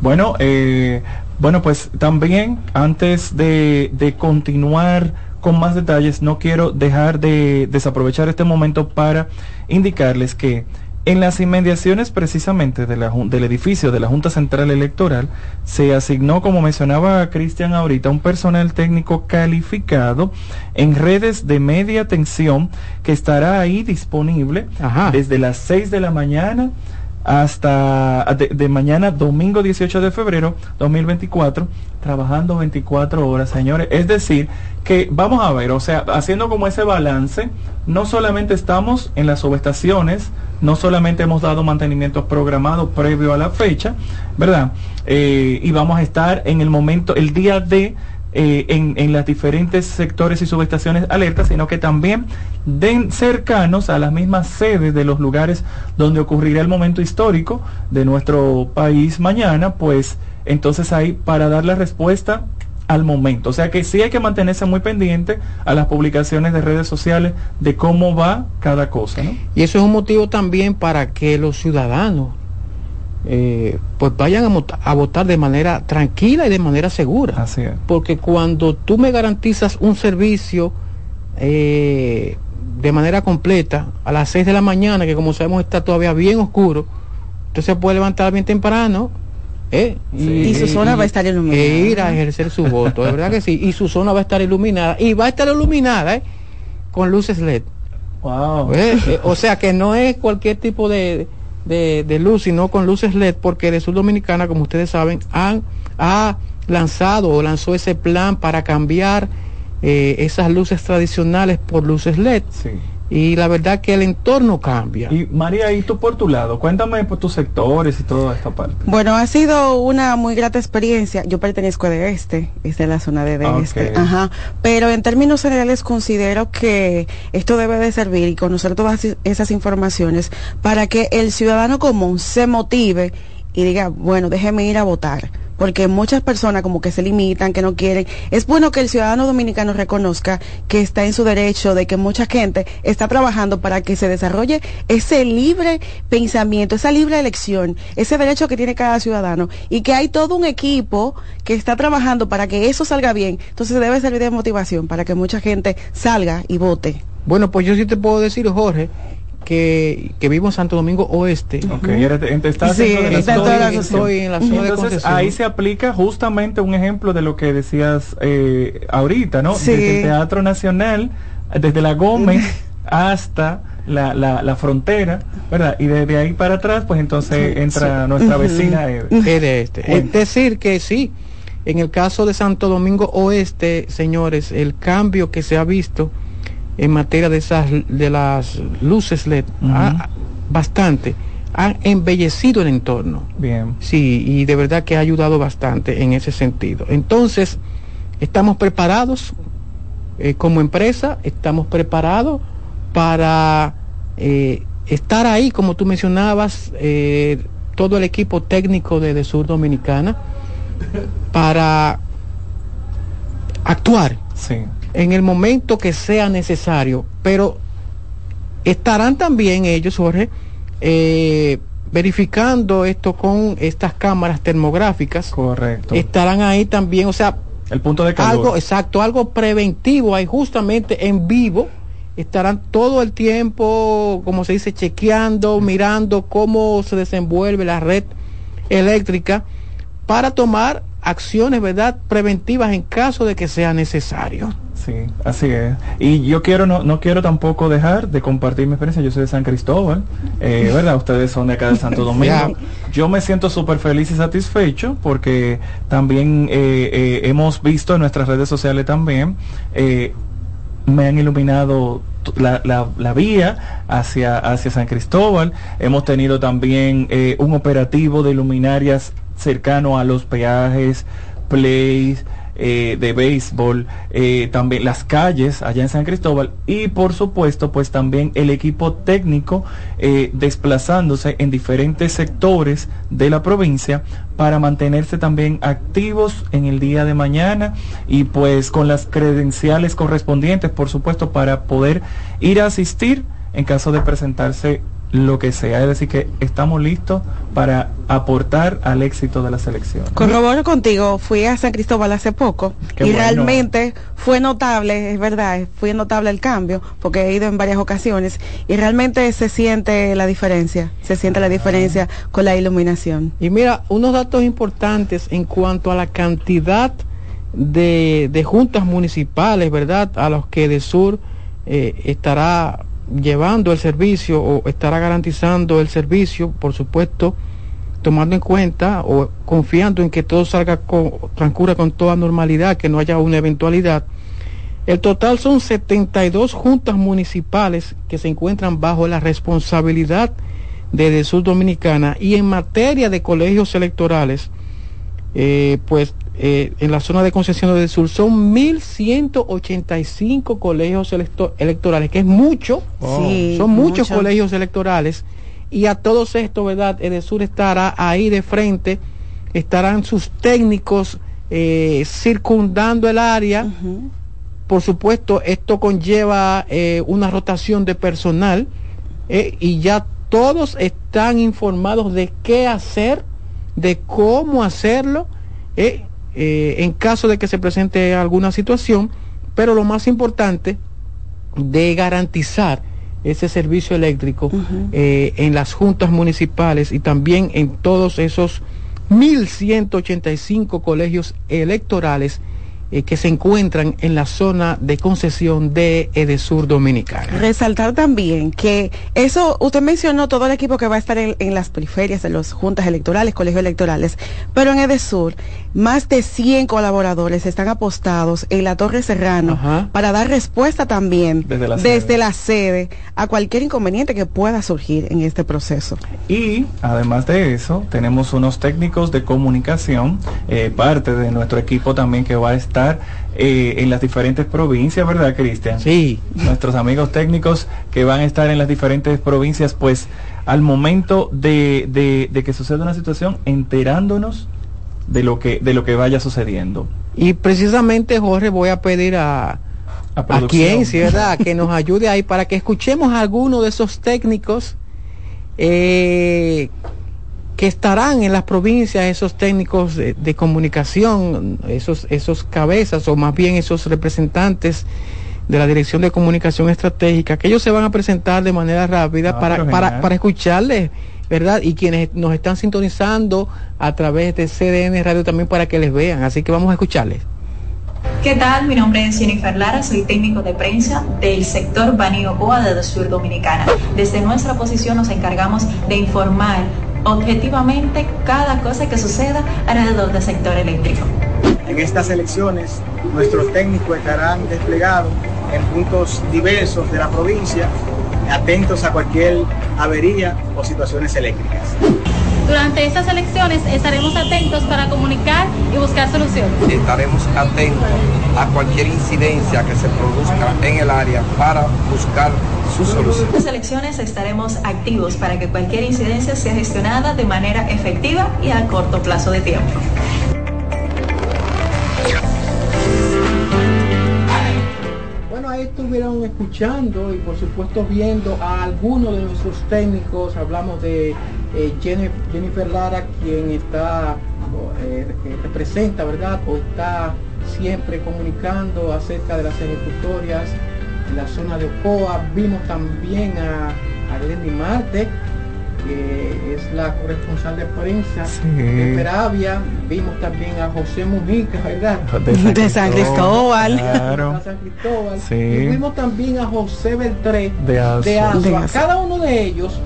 Bueno, eh, bueno, pues también antes de, de, continuar con más detalles, no quiero dejar de desaprovechar este momento para indicarles que en las inmediaciones precisamente de la, del edificio de la Junta Central Electoral se asignó, como mencionaba Cristian ahorita, un personal técnico calificado en redes de media tensión que estará ahí disponible desde las 6 de la mañana hasta de, mañana, domingo 18 de febrero 2024, trabajando 24 horas, señores. Es decir, que vamos a ver, o sea, haciendo como ese balance, no solamente estamos en las subestaciones, no solamente hemos dado mantenimientos programados previo a la fecha, ¿verdad? Eh, y vamos a estar en el momento, el día de eh, en, en los diferentes sectores y subestaciones alertas, sino que también den cercanos a las mismas sedes de los lugares donde ocurrirá el momento histórico de nuestro país mañana, pues entonces ahí para dar la respuesta al momento. O sea que sí hay que mantenerse muy pendiente a las publicaciones de redes sociales de cómo va cada cosa. Y eso es un motivo también para que los ciudadanos eh, pues vayan a, votar de manera tranquila y de manera segura. Porque cuando tú me garantizas un servicio eh, de manera completa a las 6 de la mañana, que como sabemos está todavía bien oscuro, usted se puede levantar bien temprano. ¿eh? Y, su zona va a estar iluminada. E ir a ejercer su voto, de verdad que sí. Y su zona va a estar iluminada. Y va a estar iluminada con luces LED. o sea que no es cualquier tipo de, de, luz, sino con luces LED, porque de Sur Dominicana, como ustedes saben, han, ha lanzado o lanzó ese plan para cambiar eh, esas luces tradicionales por luces LED. Y la verdad que el entorno cambia. Y María, y tú por tu lado, cuéntame por tus sectores y toda esta parte. Bueno, ha sido una muy grata experiencia. Yo pertenezco de este, es de la zona de, de Ok. este. Ajá. Pero en términos generales considero que esto debe de servir y conocer todas esas informaciones para que el ciudadano común se motive y diga, bueno, déjeme ir a votar. Porque muchas personas como que se limitan, que no quieren. Es bueno que el ciudadano dominicano reconozca que está en su derecho, de que mucha gente está trabajando para que se desarrolle ese libre pensamiento, esa libre elección, ese derecho que tiene cada ciudadano y que hay todo un equipo que está trabajando para que eso salga bien. Entonces debe servir de motivación para que mucha gente salga y vote. Bueno, pues yo sí te puedo decir, Jorge, que, que vivo en Santo Domingo Oeste. Ok, estás Sí, de la estoy en la zona de Entonces ahí se aplica justamente un ejemplo de lo que decías eh, ahorita, ¿no? Sí. Desde el Teatro Nacional, desde la Gómez hasta la, la, la frontera, ¿verdad? Y desde ahí para atrás, pues entonces entra Sí. nuestra vecina Eve. Este. Es decir, que sí, en el caso de Santo Domingo Oeste, señores, el cambio que se ha visto en materia de esas de las luces LED ha- bastante ha embellecido el entorno. Bien. Sí, y de verdad que ha ayudado bastante en ese sentido. Entonces, estamos preparados eh, como empresa, estamos preparados para eh, estar ahí, como tú mencionabas, eh, todo el equipo técnico de, de Sur Dominicana, para actuar Sí. En el momento que sea necesario, pero estarán también ellos, Jorge, eh, verificando esto con estas cámaras termográficas. Correcto. Estarán ahí también, o sea, El punto de calor. algo exacto, algo preventivo ahí justamente en vivo. Estarán todo el tiempo, como se dice, chequeando, mirando cómo se desenvuelve la red eléctrica para tomar acciones, ¿verdad?, preventivas en caso de que sea necesario. Sí, así es. Y yo quiero, no, no quiero tampoco dejar de compartir mi experiencia. Yo soy de San Cristóbal, eh, ¿verdad? Ustedes son de acá de Santo Domingo. Yo me siento súper feliz y satisfecho porque también eh, eh, hemos visto en nuestras redes sociales también, me han iluminado la, la- la vía hacia, hacia San Cristóbal. Hemos tenido también eh, un operativo de luminarias cercano a los peajes, plays, eh, de béisbol, eh, también las calles allá en San Cristóbal y por supuesto pues también el equipo técnico eh, desplazándose en diferentes sectores de la provincia para mantenerse también activos en el día de mañana y pues con las credenciales correspondientes por supuesto para poder ir a asistir en caso de presentarse lo que sea, es decir que estamos listos para aportar al éxito de la selección. Corroboro contigo, fui a San Cristóbal hace poco Qué y bueno. realmente fue notable, es verdad, fue notable el cambio, porque he ido en varias ocasiones y realmente se siente la diferencia, se siente la diferencia con la iluminación. Y mira, unos datos importantes en cuanto a la cantidad de, de juntas municipales, ¿verdad? A los que de Sur eh, estará llevando el servicio o estará garantizando el servicio, por supuesto, tomando en cuenta o confiando en que todo salga con, transcurra con toda normalidad, que no haya una eventualidad. El total son 72 juntas municipales que se encuentran bajo la responsabilidad de, Sur Dominicana y en materia de colegios electorales, eh, pues eh, en la zona de concesión del sur son 1.185 colegios electo- electorales, que es mucho, Sí, son muchos mucho. colegios electorales y a todos estos, ¿verdad? Edesur estará ahí de frente, estarán sus técnicos eh, circundando el área. Por supuesto, esto conlleva eh, una rotación de personal eh, y ya todos están informados de qué hacer, de cómo hacerlo, eh, eh, en caso de que se presente alguna situación, pero lo más importante, de garantizar ese servicio eléctrico eh, en las juntas municipales y también en todos esos 1.185 colegios electorales eh, que se encuentran en la zona de concesión de Edesur Dominicana. Resaltar también que eso, usted mencionó todo el equipo que va a estar en, en las periferias, en las juntas electorales, colegios electorales, pero en Edesur, más de 100 colaboradores están apostados en la Torre Serrano Ajá. para dar respuesta también Desde la desde sede. la sede a cualquier inconveniente que pueda surgir en este proceso. Y además de eso, tenemos unos técnicos de comunicación, eh, parte de nuestro equipo también que va a estar eh, en las diferentes provincias, ¿verdad, Cristian? Sí. Nuestros amigos técnicos que van a estar en las diferentes provincias, pues al momento de, de- de que suceda una situación, enterándonos de lo que, de lo que vaya sucediendo. Y precisamente, Jorge, voy a pedir a, A a quien, sí, ¿verdad? que nos ayude ahí para que escuchemos a alguno de esos técnicos eh, que estarán en las provincias, esos técnicos de, de comunicación, esos, esos cabezas o más bien esos representantes de la Dirección de Comunicación Estratégica, que ellos se van a presentar de manera rápida Ah, para, para, para escucharles, ¿verdad? Y quienes nos están sintonizando a través de CDN Radio también para que les vean. Así que vamos a escucharles. ¿Qué tal? Mi nombre es Jennifer Lara, soy técnico de prensa del sector Banío Boa de Sur Dominicana. Desde nuestra posición nos encargamos de informar objetivamente cada cosa que suceda alrededor del sector eléctrico. En estas elecciones, nuestros técnicos estarán desplegados en puntos diversos de la provincia, atentos a cualquier avería o situaciones eléctricas. Durante estas elecciones estaremos atentos para comunicar y buscar soluciones. Estaremos atentos a cualquier incidencia que se produzca en el área para buscar su solución. En estas elecciones estaremos activos para que cualquier incidencia sea gestionada de manera efectiva y a corto plazo de tiempo. Bueno, ahí estuvieron escuchando y por supuesto viendo a algunos de nuestros técnicos. Hablamos de eh, Jennifer, Lara, quien está, eh, que representa, ¿verdad? O está siempre comunicando acerca de las ejecutorias en la zona de Ocoa. Vimos también a, a Glendy Marte, que es la corresponsal de prensa de Peravia. Vimos también a José Mujica, ¿verdad? De San De San Cristóbal. Claro. A San Cristóbal. Sí. Y vimos también a José Beltré De Azua. de Azua. De Azua. Cada uno de ellos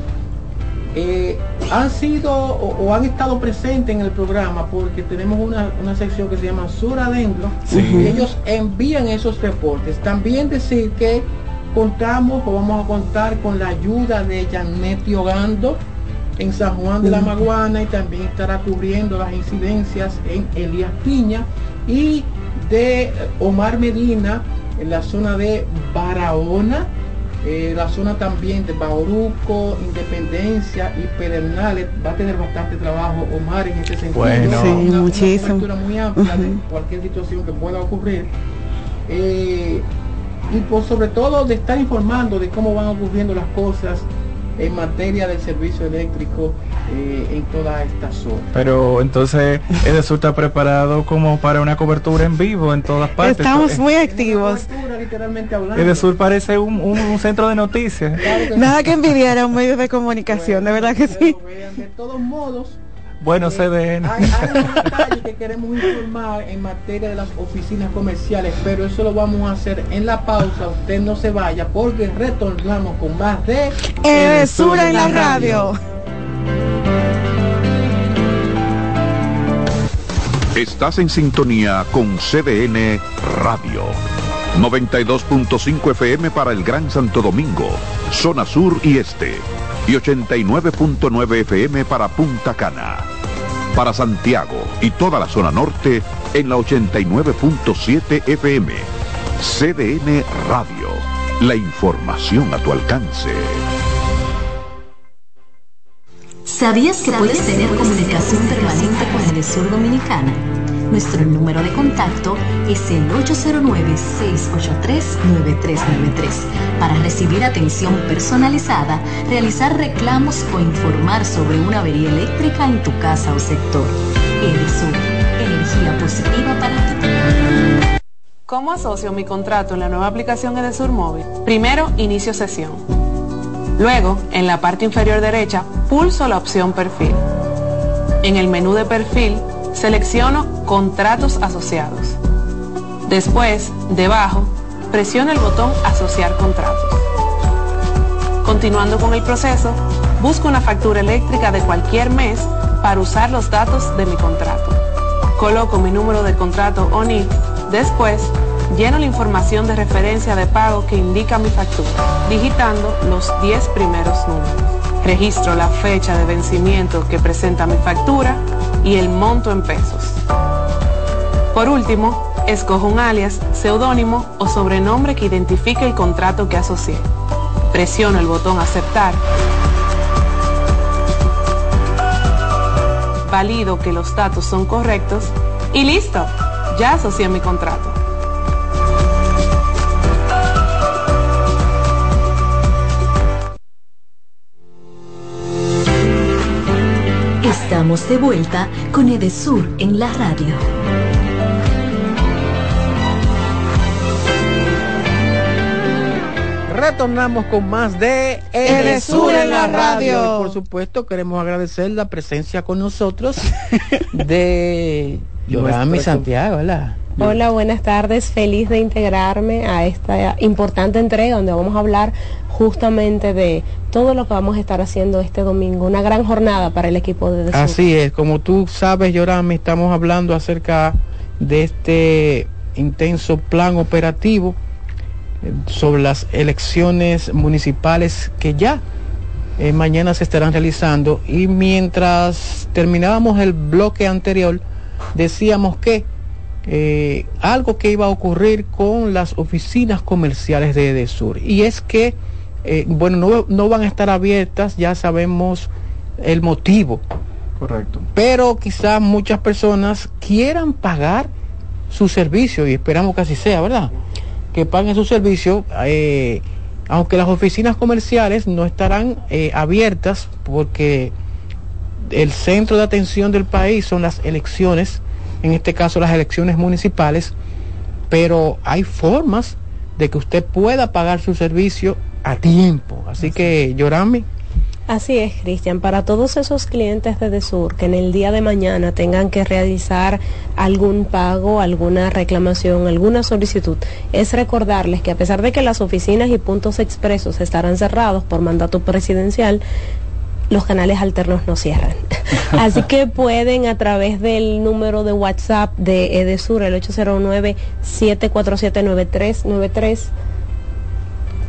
eh, han sido o, o han estado presentes en el programa porque tenemos una, una sección que se llama Sur Adentro Sí. y ellos envían esos reportes. También decir que contamos o vamos a contar con la ayuda de Janet Ogando en San Juan de la Maguana y también estará cubriendo las incidencias en Elías Piña y de Omar Medina en la zona de Barahona, eh, la zona también de Bauruco, Independencia y Pedernales. Va a tener bastante trabajo Omar en este sentido. Bueno. Sí, Una- una muchísimo. cobertura muy amplia de cualquier situación que pueda ocurrir. Eh, y por sobre todo de estar informando de cómo van ocurriendo las cosas en materia del servicio eléctrico eh, en toda esta zona. Pero entonces Edesur está preparado como para una cobertura en vivo en todas partes. Estamos muy activos. literalmente hablando. Edesur parece un, un- un centro de noticias. Nada que envidiar a un medio de comunicación, de verdad que sí. De todos modos, Bueno, CDN. hay, hay unos detalles que queremos informar en materia de las oficinas comerciales, pero eso lo vamos a hacer en la pausa. Usted no se vaya porque retornamos con más de Edesur en la radio. Estás en sintonía con CDN Radio. 92.5 FM para el Gran Santo Domingo, zona sur y este. Y 89.9 FM para Punta Cana. Para Santiago y toda la zona norte en la 89.7 FM. CDN Radio. La información a tu alcance. ¿Sabías que puedes tener comunicación permanente con Edesur Dominicana? Nuestro número de contacto es el 809-683-9393 para recibir atención personalizada, realizar reclamos o informar sobre una avería eléctrica en tu casa o sector. Edesur, energía positiva para ti. ¿Cómo asocio mi contrato en la nueva aplicación Edesur Móvil? Primero, inicio sesión. Luego, en la parte inferior derecha, pulso la opción Perfil. En el menú de Perfil, selecciono Contratos asociados. Después, debajo, presiona el botón Asociar contratos. Continuando con el proceso, busco una factura eléctrica de cualquier mes para usar los datos de mi contrato. Coloco mi número de contrato ONIC. Después, lleno la información de referencia de pago que indica mi factura, digitando los 10 primeros números. Registro la fecha de vencimiento que presenta mi factura y el monto en pesos. Por último, escojo un alias, seudónimo o sobrenombre que identifique el contrato que asocié. Presiono el botón aceptar. Valido que los datos son correctos y listo, ya asocié mi contrato. Estamos de vuelta con Edesur en la radio. retornamos con más de Edesur en la radio. por supuesto, queremos agradecer la presencia con nosotros de Yorami Santiago, ¿verdad? Hola, buenas tardes. Feliz de integrarme a esta importante entrega donde vamos a hablar justamente de todo lo que vamos a estar haciendo este domingo. Una gran jornada para el equipo de Edesur. Así es, como tú sabes, Yorami, estamos hablando acerca de este intenso plan operativo sobre las elecciones municipales que ya eh, mañana se estarán realizando y mientras terminábamos el bloque anterior decíamos que eh, algo que iba a ocurrir con las oficinas comerciales de Edesur y es que eh, bueno no, no van a estar abiertas ya sabemos el motivo. Correcto. Pero quizás muchas personas quieran pagar su servicio y esperamos que así sea verdad que paguen su servicio, eh, aunque las oficinas comerciales no estarán eh, abiertas porque el centro de atención del país son las elecciones, en este caso las elecciones municipales, pero hay formas de que usted pueda pagar su servicio a tiempo. Así, que, Yorami. Así es, Cristian. Para todos esos clientes de Desur que en el día de mañana tengan que realizar algún pago, alguna reclamación, alguna solicitud, es recordarles que a pesar de que las oficinas y puntos expresos estarán cerrados por mandato presidencial, los canales alternos no cierran. Así que pueden a través del número de WhatsApp de Edesur, el 809-747-9393.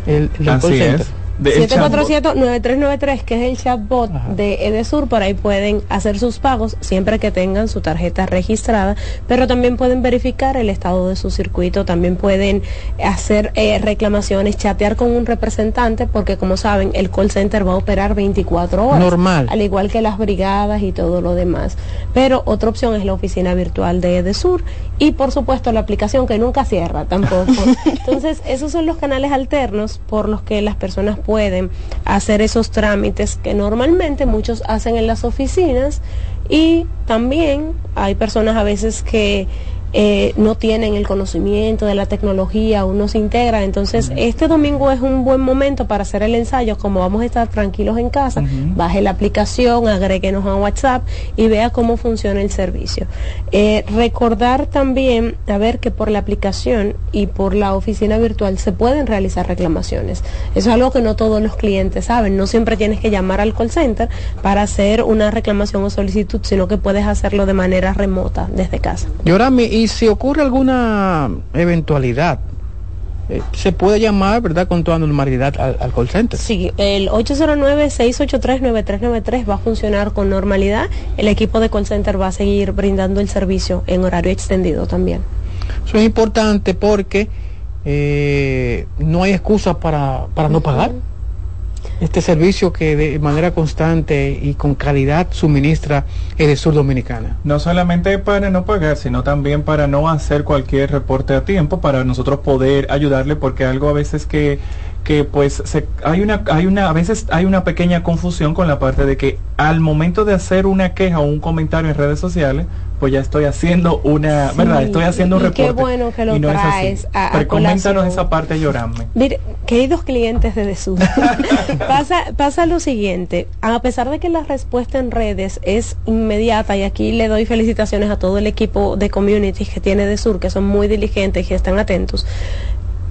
El, el Así es. 747-9393, que es el chatbot de Edesur, por ahí pueden hacer sus pagos siempre que tengan su tarjeta registrada, pero también pueden verificar el estado de su circuito, también pueden hacer eh, reclamaciones, chatear con un representante, porque como saben, el call center va a operar 24 horas. Normal. Al igual que las brigadas y todo lo demás. Pero otra opción es la oficina virtual de Edesur y por supuesto la aplicación que nunca cierra tampoco. Entonces, esos son los canales alternos por los que las personas pueden hacer esos trámites que normalmente muchos hacen en las oficinas y también hay personas a veces que eh, no tienen el conocimiento de la tecnología, uno se integra. Entonces, este domingo es un buen momento para hacer el ensayo, como vamos a estar tranquilos en casa, baje la aplicación, agréguenos a WhatsApp y vea cómo funciona el servicio. Eh, recordar también, a ver que por la aplicación y por la oficina virtual se pueden realizar reclamaciones. Eso es algo que no todos los clientes saben. No siempre tienes que llamar al call center para hacer una reclamación o solicitud, sino que puedes hacerlo de manera remota desde casa. Y si ocurre alguna eventualidad, eh, se puede llamar, ¿verdad?, con toda normalidad al, al call center. Sí, el 809-683-9393 va a funcionar con normalidad. El equipo de call center va a seguir brindando el servicio en horario extendido también. Eso es importante porque eh, no hay excusa para, para no pagar este servicio que de manera constante y con calidad suministra el Sur Dominicana. No solamente para no pagar, sino también para no hacer cualquier reporte a tiempo, para nosotros poder ayudarle, porque algo a veces que que pues se, hay una hay una a veces hay una pequeña confusión con la parte de que al momento de hacer una queja o un comentario en redes sociales pues ya estoy haciendo una Sí, verdad estoy haciendo un reporte qué bueno que lo y no es así. traes a- a Pero coméntanos esa parte llorame Mire, queridos clientes de Desur, pasa, pasa lo siguiente, a pesar de que la respuesta en redes es inmediata, y aquí le doy felicitaciones a todo el equipo de communities que tiene Desur, que son muy diligentes y que están atentos,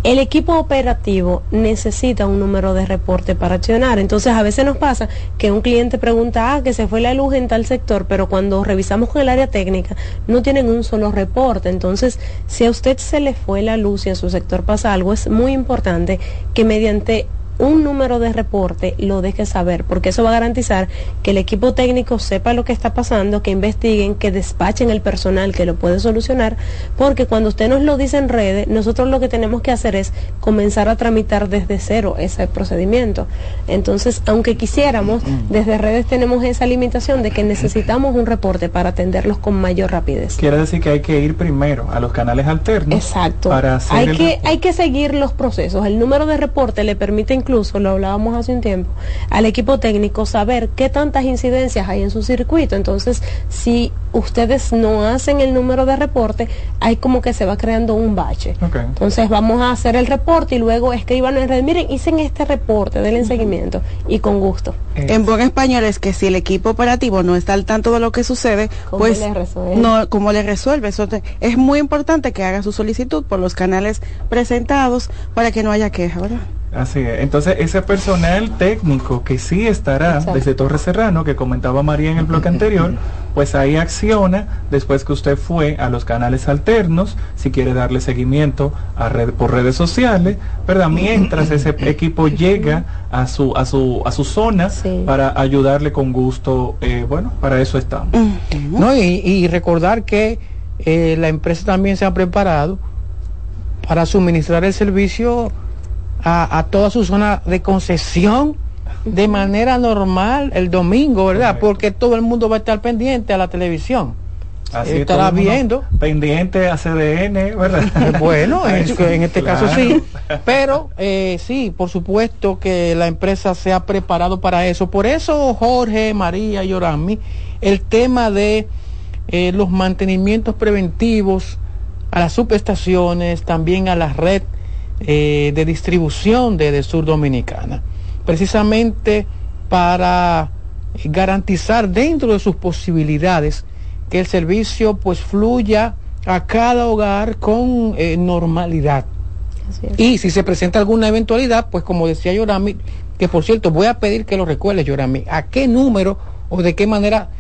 el equipo operativo necesita un número de reporte para accionar. Entonces, a veces nos pasa que un cliente pregunta, ah, que se fue la luz en tal sector, pero cuando revisamos con el área técnica, no tienen un solo reporte. Entonces, si a usted se le fue la luz y en su sector pasa algo, es muy importante que mediante un número de reporte lo deje saber, porque eso va a garantizar que el equipo técnico sepa lo que está pasando, que investiguen, que despachen el personal que lo puede solucionar, porque cuando usted nos lo dice en redes, nosotros lo que tenemos que hacer es comenzar a tramitar desde cero ese procedimiento. Entonces, aunque quisiéramos, desde redes tenemos esa limitación de que necesitamos un reporte para atenderlos con mayor rapidez. quiere decir que hay que ir primero a los canales alternos Exacto. para hacer Hay que, hay que seguir los procesos. El número de reporte le permite incluso, lo hablábamos hace un tiempo, al equipo técnico saber qué tantas incidencias hay en su circuito. Entonces, si ustedes no hacen el número de reporte, hay como que se va creando un bache. Entonces vamos a hacer el reporte y luego escriban en red, miren, hice este reporte, denle seguimiento y con gusto. En buen español es que si el equipo operativo no está al tanto de lo que sucede, ¿Cómo pues le resuelve? no, ¿cómo le resuelve? Eso te- es muy importante que haga su solicitud por los canales presentados para que no haya queja, ¿verdad? Así es. Entonces, ese personal técnico que sí estará Exacto. desde Torre Serrano, que comentaba María en el bloque anterior, pues ahí acciona después que usted fue a los canales alternos, si quiere darle seguimiento a red, por redes sociales, ¿verdad? Mientras ese equipo llega a su, a su, a su zona para ayudarle con gusto, eh, bueno, para eso estamos. ¿no? Y, y recordar que eh, la empresa también se ha preparado para suministrar el servicio a, a toda su zona de concesión de manera normal el domingo, ¿verdad? Porque todo el mundo va a estar pendiente a la televisión. Así Estará todo el mundo viendo. Pendiente a CDN, ¿verdad? Bueno, en, en este caso sí, pero eh, sí, por supuesto que la empresa se ha preparado para eso. Por eso, Jorge, María y Orami, el tema de eh, los mantenimientos preventivos a las subestaciones, también a la red eh, de distribución de, de Sur Dominicana, precisamente para garantizar dentro de sus posibilidades que el servicio pues fluya a cada hogar con eh, normalidad. Y si se presenta alguna eventualidad, pues como decía Yorami, que por cierto voy a pedir que lo recuerde Yorami, a qué número o de qué manera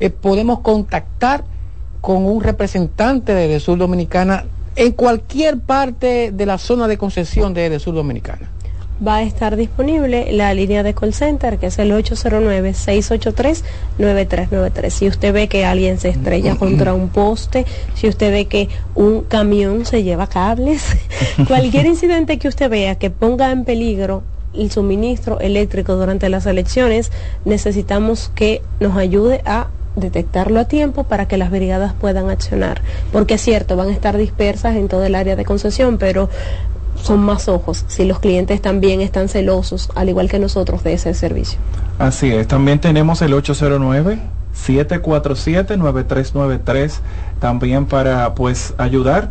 eh, podemos contactar con un representante de Sur Dominicana en cualquier parte de la zona de concesión de Sur Dominicana. va a estar disponible la línea de call center que es el 809-683-9393. Si usted ve que alguien se estrella contra un poste, si usted ve que un camión se lleva cables, cualquier incidente que usted vea que ponga en peligro el suministro eléctrico durante las elecciones, necesitamos que nos ayude a detectarlo a tiempo para que las brigadas puedan accionar. Porque es cierto, van a estar dispersas en todo el área de concesión, pero son más ojos si los clientes también están celosos, al igual que nosotros, de ese servicio. Así es, también tenemos el 809-747-9393 también para pues ayudar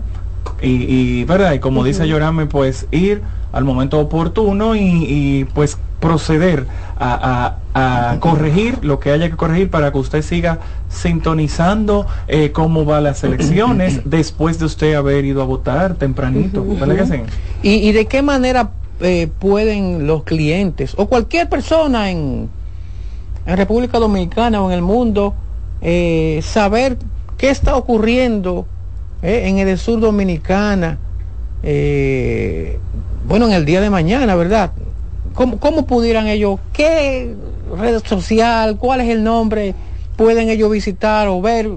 y, y, verdad, y como dice Yorame, pues ir al momento oportuno y, y, pues proceder a, a- a corregir lo que haya que corregir para que usted siga sintonizando eh, cómo va las elecciones después de usted haber ido a votar tempranito, ¿verdad que sí? ¿Y, y de qué manera eh, pueden los clientes o cualquier persona en, en República Dominicana o en el mundo eh, saber qué está ocurriendo en el sur Dominicana? Bueno, en el día de mañana, ¿verdad? ¿Cómo, ¿Cómo pudieran ellos, qué red social, cuál es el nombre, pueden ellos visitar o ver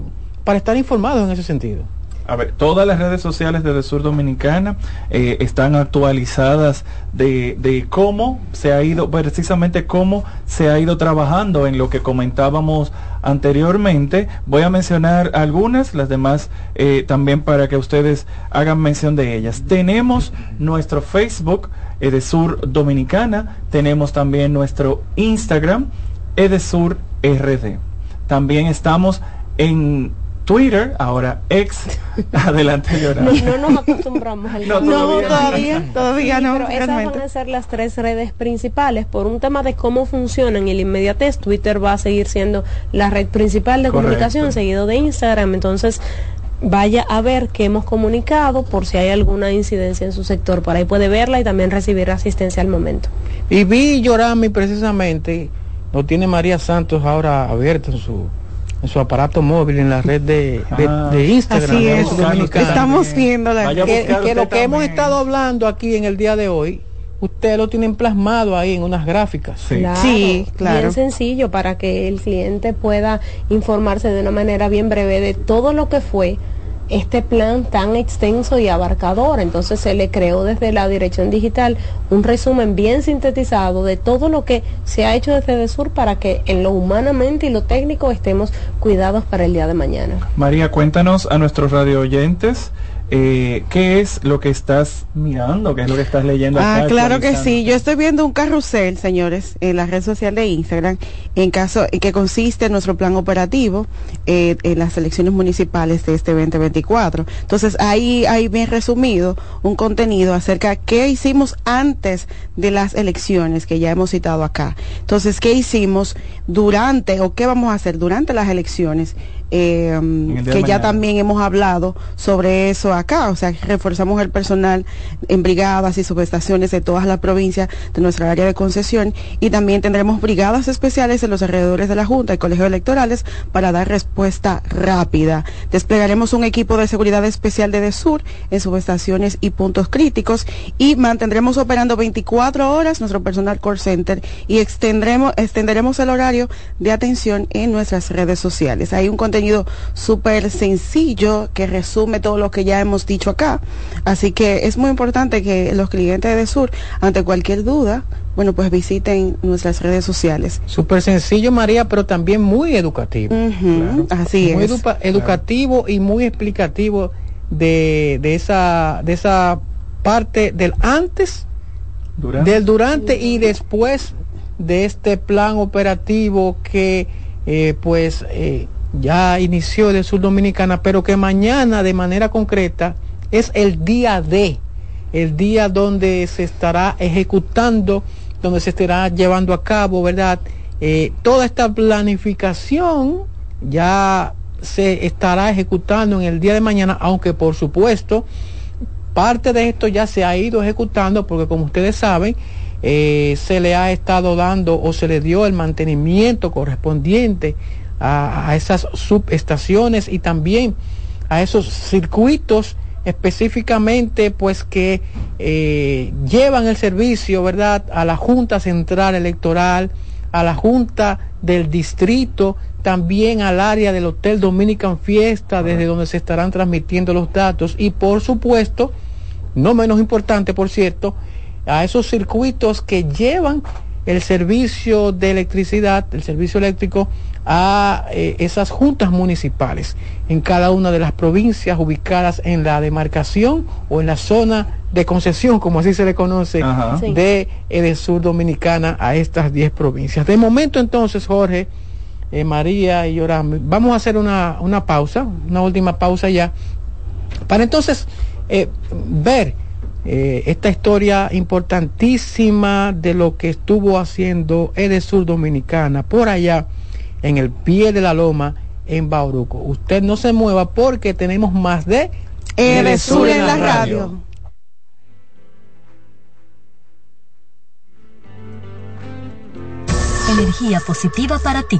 para estar informados en ese sentido? A ver, todas las redes sociales de Sur Dominicana eh, están actualizadas de, de, cómo se ha ido, precisamente cómo se ha ido trabajando en lo que comentábamos anteriormente. Voy a mencionar algunas, las demás eh, también para que ustedes hagan mención de ellas. Tenemos nuestro Facebook, Edesur Dominicana, tenemos también nuestro Instagram, Edesur RD. También estamos en Twitter, ahora ex, adelante llorar. No, no nos acostumbramos al no, todavía, todavía, no. Pero esas van a ser las tres redes principales por un tema de cómo funcionan y la inmediatez. Twitter va a seguir siendo la red principal de comunicación, seguido de Instagram. Entonces, vaya a ver qué hemos comunicado por si hay alguna incidencia en su sector. Por ahí puede verla y también recibir asistencia al momento. Y vi Llorami precisamente, lo tiene María Santos ahora abierto en su en su aparato móvil en la red de, ah, Instagram. Así es. Estamos viendo la que, que lo que hemos estado hablando aquí en el día de hoy, usted lo tienen plasmado ahí en unas gráficas. Sí, claro, sí, claro. Bien sencillo para que el cliente pueda informarse de una manera bien breve de todo lo que fue este plan tan extenso y abarcador. Entonces se le creó desde la dirección digital un resumen bien sintetizado de todo lo que se ha hecho desde Sur para que en lo humanamente y lo técnico estemos cuidados para el día de mañana. María, cuéntanos a nuestros radio oyentes eh, ¿qué es lo que estás mirando? ¿Qué es lo que estás leyendo? Ah, claro que sí. Yo estoy viendo un carrusel, señores, en la red social de Instagram, en caso en que consiste en nuestro plan operativo eh, en las elecciones municipales de este 2024. Entonces, ahí hay bien resumido un contenido acerca de qué hicimos antes de las elecciones que ya hemos citado acá. Entonces, ¿qué hicimos durante o qué vamos a hacer durante las elecciones? Eh, que ya también hemos hablado sobre eso acá, o sea, reforzamos el personal en brigadas y subestaciones de todas las provincias de nuestra área de concesión y también tendremos brigadas especiales en los alrededores de la Junta y colegios electorales para dar respuesta rápida. Desplegaremos un equipo de seguridad especial de DESUR en subestaciones y puntos críticos y mantendremos operando 24 horas nuestro personal call center y extendremos, extenderemos el horario de atención en nuestras redes sociales. Hay un contenido súper sencillo que resume todo lo que ya hemos dicho acá. Así que es muy importante que los clientes de Sur, ante cualquier duda, bueno, pues visiten nuestras redes sociales. Súper sencillo, María, pero también muy educativo. Así es. Muy educativo y muy explicativo de, de, esa, de esa parte del antes, del durante y después de este plan operativo que eh, pues eh, ya inició de Sur Dominicana, pero que mañana de manera concreta es el día de, el día donde se estará ejecutando, donde se estará llevando a cabo, ¿verdad? Eh, toda esta planificación ya se estará ejecutando en el día de mañana, aunque por supuesto parte de esto ya se ha ido ejecutando porque como ustedes saben, eh, se le ha estado dando o se le dio el mantenimiento correspondiente a, esas subestaciones y también a esos circuitos específicamente pues que eh, llevan el servicio, ¿verdad?, a la Junta Central Electoral, a la Junta del Distrito, también al área del Hotel Dominican Fiesta, desde donde se estarán transmitiendo los datos, y por supuesto, no menos importante, por cierto, a esos circuitos que llevan el servicio de electricidad, el servicio eléctrico a eh, esas juntas municipales en cada una de las provincias ubicadas en la demarcación o en la zona de concesión, como así se le conoce, de el sur dominicana a estas 10 provincias. De momento entonces, Jorge, eh, María y Yoram, vamos a hacer una, una, pausa, una última pausa ya, para entonces eh, ver esta historia importantísima de lo que estuvo haciendo sur Dominicana por allá en el pie de la loma en Bauruco. Usted no se mueva porque tenemos más de El Sur en la radio. Energía positiva para ti.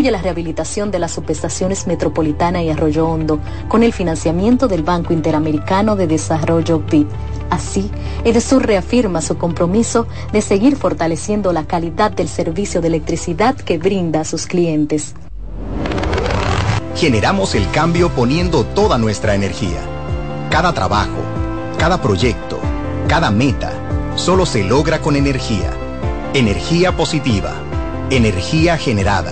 la rehabilitación de las subestaciones Metropolitana y Arroyo Hondo con el financiamiento del Banco Interamericano de Desarrollo BID. Así, Edesur reafirma su compromiso de seguir fortaleciendo la calidad del servicio de electricidad que brinda a sus clientes. Generamos el cambio poniendo toda nuestra energía. Cada trabajo, cada proyecto, cada meta, solo se logra con energía. Energía positiva Energía generada.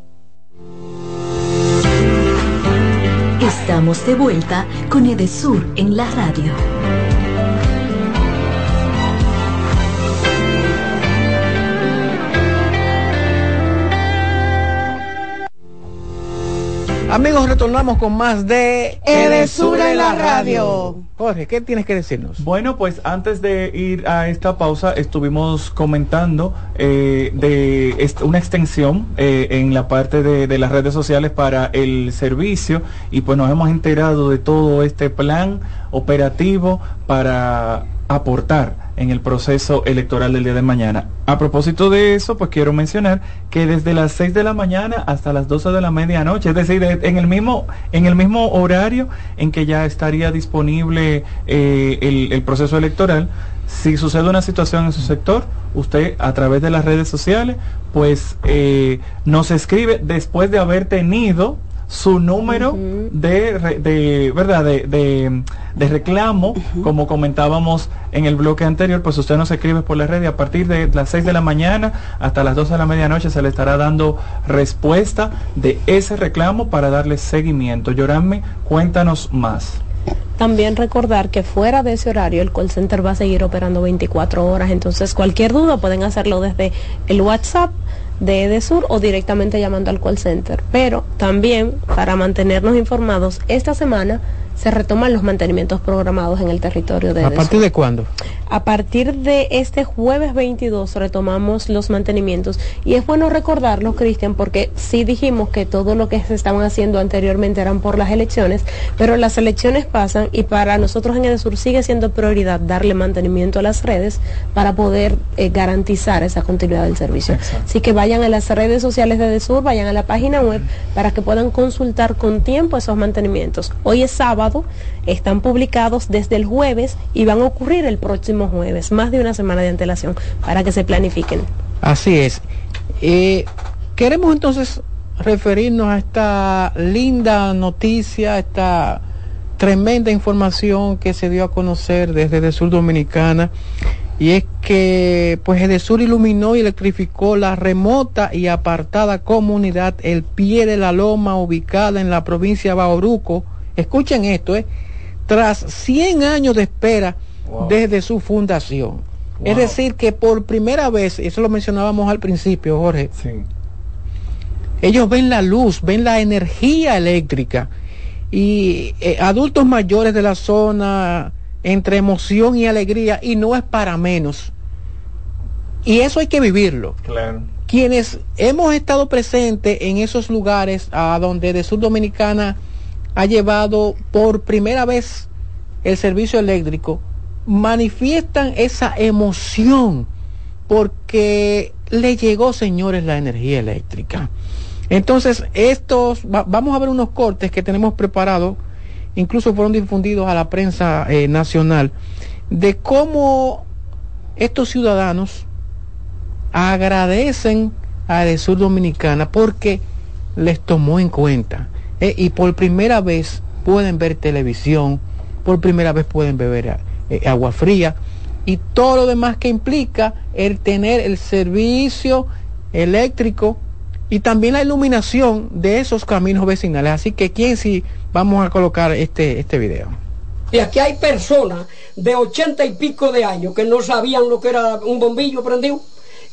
Estamos de vuelta con Edesur en la radio. Amigos, retornamos con más de Edesur en la radio. Jorge, ¿qué tienes que decirnos? Bueno, pues antes de ir a esta pausa, estuvimos comentando eh, de una extensión eh, en la parte de, las redes sociales para el servicio y pues nos hemos enterado de todo este plan operativo para aportar en el proceso electoral del día de mañana. A propósito de eso, pues quiero mencionar que desde las 6 de la mañana hasta las 12 de la medianoche, es decir, en el mismo, en el mismo horario en que ya estaría disponible eh, el, el proceso electoral, si sucede una situación en su sector, usted a través de las redes sociales, pues eh, nos escribe después de haber tenido su número de, de, verdad de, de, de reclamo como comentábamos en el bloque anterior pues usted nos escribe por la red y a partir de las 6 de la mañana hasta las 12 de la medianoche se le estará dando respuesta de ese reclamo para darle seguimiento. Llorame cuéntanos más también recordar que fuera de ese horario el call center va a seguir operando 24 horas, entonces cualquier duda pueden hacerlo desde el WhatsApp de Edesur o directamente llamando al call center. Pero también para mantenernos informados, esta semana se retoman los mantenimientos programados en el territorio de ¿A partir de cuándo? A partir de este jueves 22 retomamos los mantenimientos y es bueno recordarlo, Cristian, porque sí dijimos que todo lo que se estaban haciendo anteriormente eran por las elecciones, pero las elecciones pasan y para nosotros en Edesur sigue siendo prioridad darle mantenimiento a las redes para poder eh, garantizar esa continuidad del servicio. Exacto. Así que vayan a las redes sociales de Edesur, vayan a la página web para que puedan consultar con tiempo esos mantenimientos. Hoy es sábado están publicados desde el jueves y van a ocurrir el próximo jueves, más de una semana de antelación, para que se planifiquen. Así es. Eh, queremos entonces referirnos a esta linda noticia, esta tremenda información que se dio a conocer desde el sur dominicana y es que pues el sur iluminó y electrificó la remota y apartada comunidad El Pie de la Loma ubicada en la provincia de Bauruco escuchen esto, ¿eh? tras 100 años de espera wow. desde su fundación. Wow. Es decir, que por primera vez, eso lo mencionábamos al principio, Jorge, sí. ellos ven la luz, ven la energía eléctrica y eh, adultos mayores de la zona entre emoción y alegría y no es para menos. Y eso hay que vivirlo. Claro. Quienes hemos estado presentes en esos lugares a donde de Sur Dominicana ha llevado por primera vez el servicio eléctrico, manifiestan esa emoción porque le llegó, señores, la energía eléctrica. Entonces, estos, va, vamos a ver unos cortes que tenemos preparados, incluso fueron difundidos a la prensa eh, nacional, de cómo estos ciudadanos agradecen a Edesur Dominicana porque les tomó en cuenta eh, y por primera vez pueden ver televisión, por primera vez pueden beber eh, agua fría y todo lo demás que implica el tener el servicio eléctrico y también la iluminación de esos caminos vecinales. Así que, ¿quién si vamos a colocar este, este video? Y aquí hay personas de ochenta y pico de años que no sabían lo que era un bombillo prendido.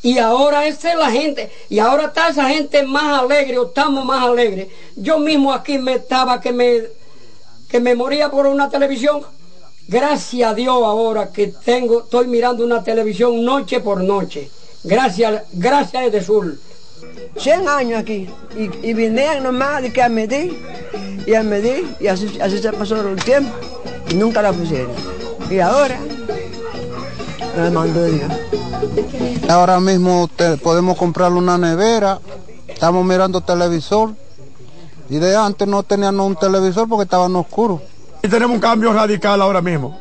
Y ahora esa es la gente. Y ahora está esa gente más alegre, o estamos más alegres. Yo mismo aquí me estaba que me, que me moría por una televisión. Gracias a Dios ahora que tengo, estoy mirando una televisión noche por noche. Gracias, gracias de Sur. 100 años aquí y, y vinieron nomás de que a medir y a medir y así, así se pasó el tiempo y nunca la pusieron. Y ahora me mandó Dios. Ahora mismo te- podemos comprarle una nevera, estamos mirando televisor y de antes no teníamos un televisor porque estaban oscuros. Tenemos un cambio radical ahora mismo.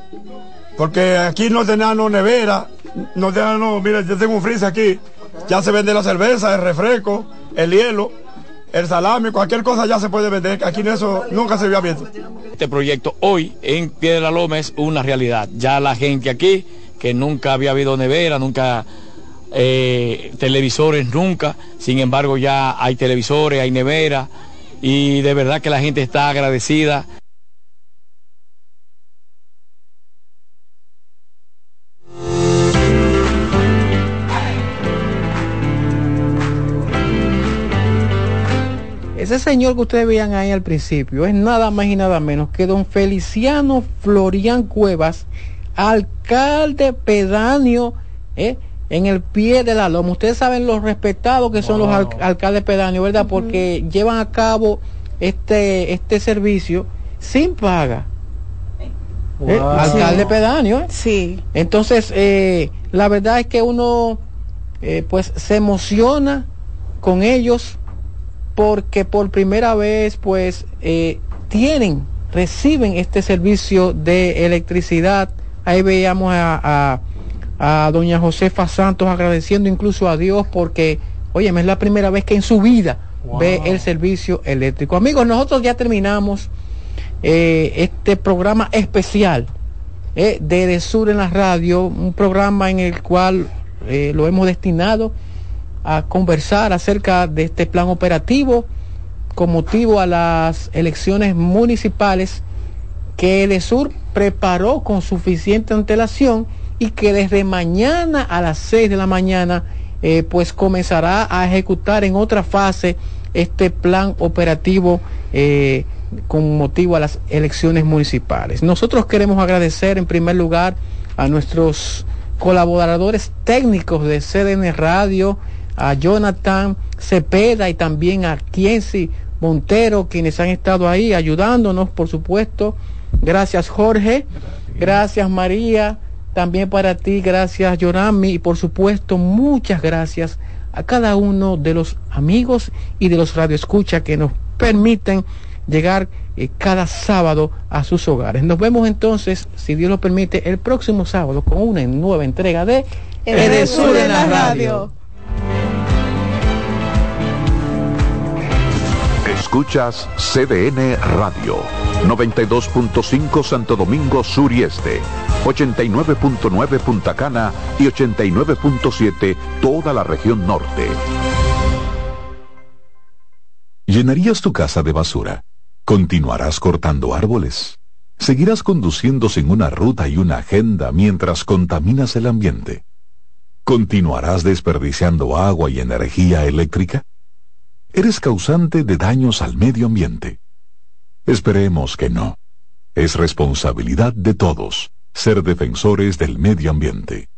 Porque aquí no teníamos nevera, no teníamos, mira, yo tengo un freezer aquí, ya se vende la cerveza, el refresco, el hielo, el salami, cualquier cosa ya se puede vender, que aquí en eso nunca se había visto. Este proyecto hoy en Piedra Loma es una realidad. Ya la gente aquí, que nunca había habido nevera, nunca eh, televisores, nunca. Sin embargo, ya hay televisores, hay nevera y de verdad que la gente está agradecida. Ese señor que ustedes veían ahí al principio es nada más y nada menos que don Feliciano Florian Cuevas, alcalde pedáneo eh, en el pie de la loma. Ustedes saben los respetados que son los al- alcaldes pedáneos, ¿verdad? Porque llevan a cabo este, este servicio sin paga. Eh, alcalde Sí. pedáneo. ¿eh? Sí. Entonces, eh, la verdad es que uno eh, pues se emociona con ellos porque por primera vez pues eh, tienen, reciben este servicio de electricidad. Ahí veíamos a, a, a doña Josefa Santos agradeciendo incluso a Dios porque, oye, es la primera vez que en su vida ve el servicio eléctrico. Amigos, nosotros ya terminamos eh, este programa especial eh, de De Sur en la radio, un programa en el cual lo hemos destinado a conversar acerca de este plan operativo con motivo a las elecciones municipales que De Sur preparó con suficiente antelación y que desde mañana a las 6 de la mañana eh, pues comenzará a ejecutar en otra fase este plan operativo eh, con motivo a las elecciones municipales. Nosotros queremos agradecer en primer lugar a nuestros colaboradores técnicos de CDN Radio, a Jonathan Cepeda y también a Kienzi Montero, quienes han estado ahí ayudándonos, por supuesto. Gracias Jorge, gracias María, también para ti, gracias Yorami y por supuesto muchas gracias a cada uno de los amigos y de los radioescuchas que nos permiten llegar eh, cada sábado a sus hogares. Nos vemos entonces, si Dios lo permite, el próximo sábado con una nueva entrega de Edesur en la radio. Escuchas CDN Radio, 92.5 Santo Domingo Sur y Este, 89.9 Punta Cana y 89.7 toda la región norte. ¿Llenarías tu casa de basura? ¿Continuarás cortando árboles? ¿Seguirás conduciendo sin una ruta y una agenda mientras contaminas el ambiente? ¿Continuarás desperdiciando agua y energía eléctrica? Eres causante de daños al medio ambiente. Esperemos que no. Es responsabilidad de todos ser defensores del medio ambiente.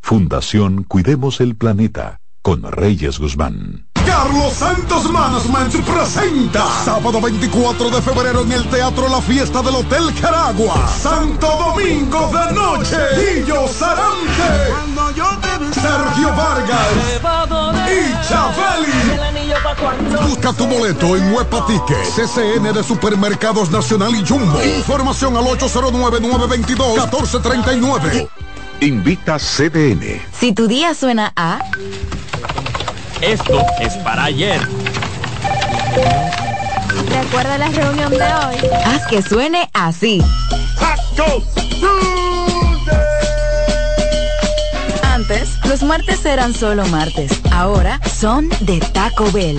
Fundación Cuidemos el Planeta con Reyes Guzmán. Carlos Santos Management presenta sábado 24 de febrero en el Teatro La Fiesta del Hotel Caragua. Santo Domingo de Noche. Guillo Sarante. Sergio Vargas. Y Chabeli. Busca tu boleto en Huepa Ticket, CCN de Supermercados Nacional y Jumbo. Información al 809-922-1439. Invita CDN. Si tu día suena a... Esto es para ayer. Recuerda la reunión de hoy. Haz que suene así. Antes, los martes eran solo martes. Ahora son de Taco Bell.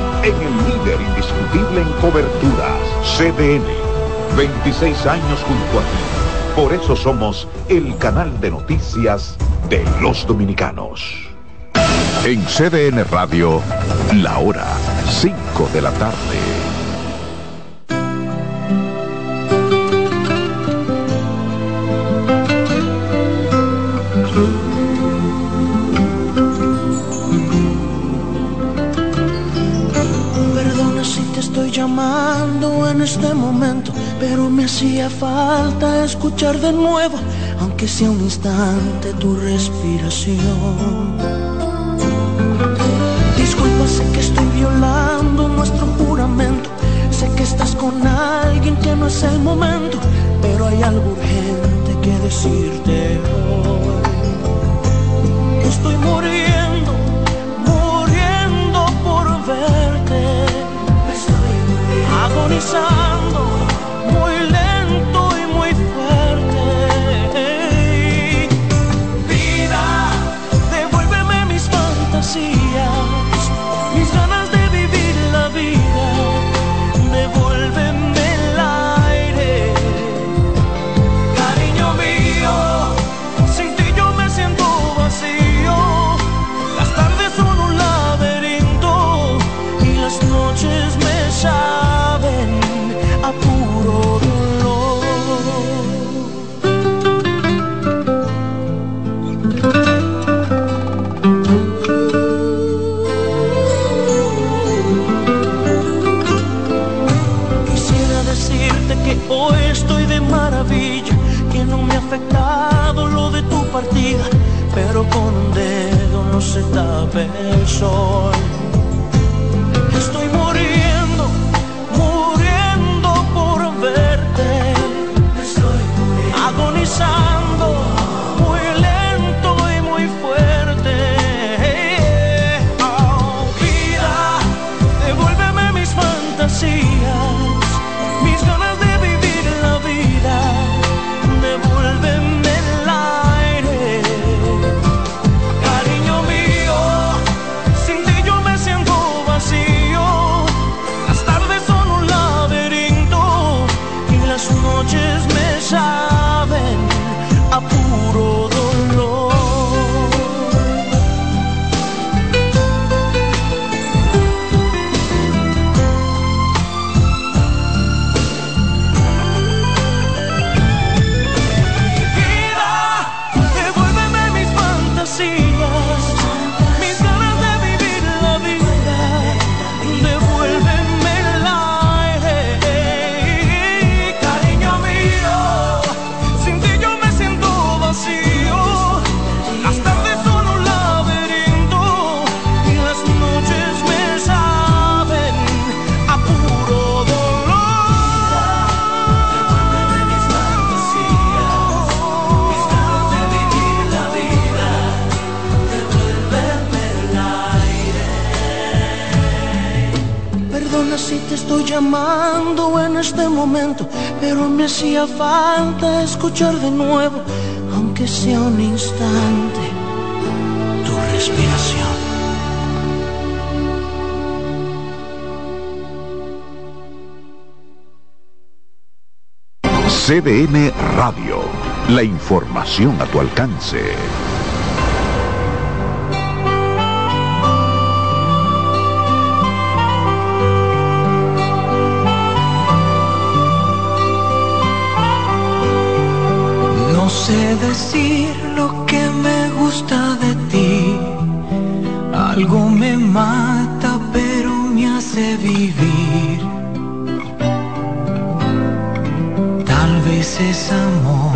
en el líder indiscutible en coberturas, CDN. 26 años junto a ti. Por eso somos el canal de noticias de los dominicanos. En CDN Radio, la hora 5 de la tarde. En este momento, pero me hacía falta escuchar de nuevo, aunque sea un instante, tu respiración. Disculpa, sé que estoy violando nuestro juramento, sé que estás con alguien que no es el momento, pero hay algo urgente que decirte hoy. Estoy muriendo muriendo. Hoy estoy de maravilla, que no me ha afectado lo de tu partida, pero con un dedo no se tapa el sol. Momento, pero me hacía falta escuchar de nuevo, aunque sea un instante, tu respiración. CDN Radio. La información a tu alcance. Decir lo que me gusta de ti. Algo me mata, pero me hace vivir. Tal vez es amor.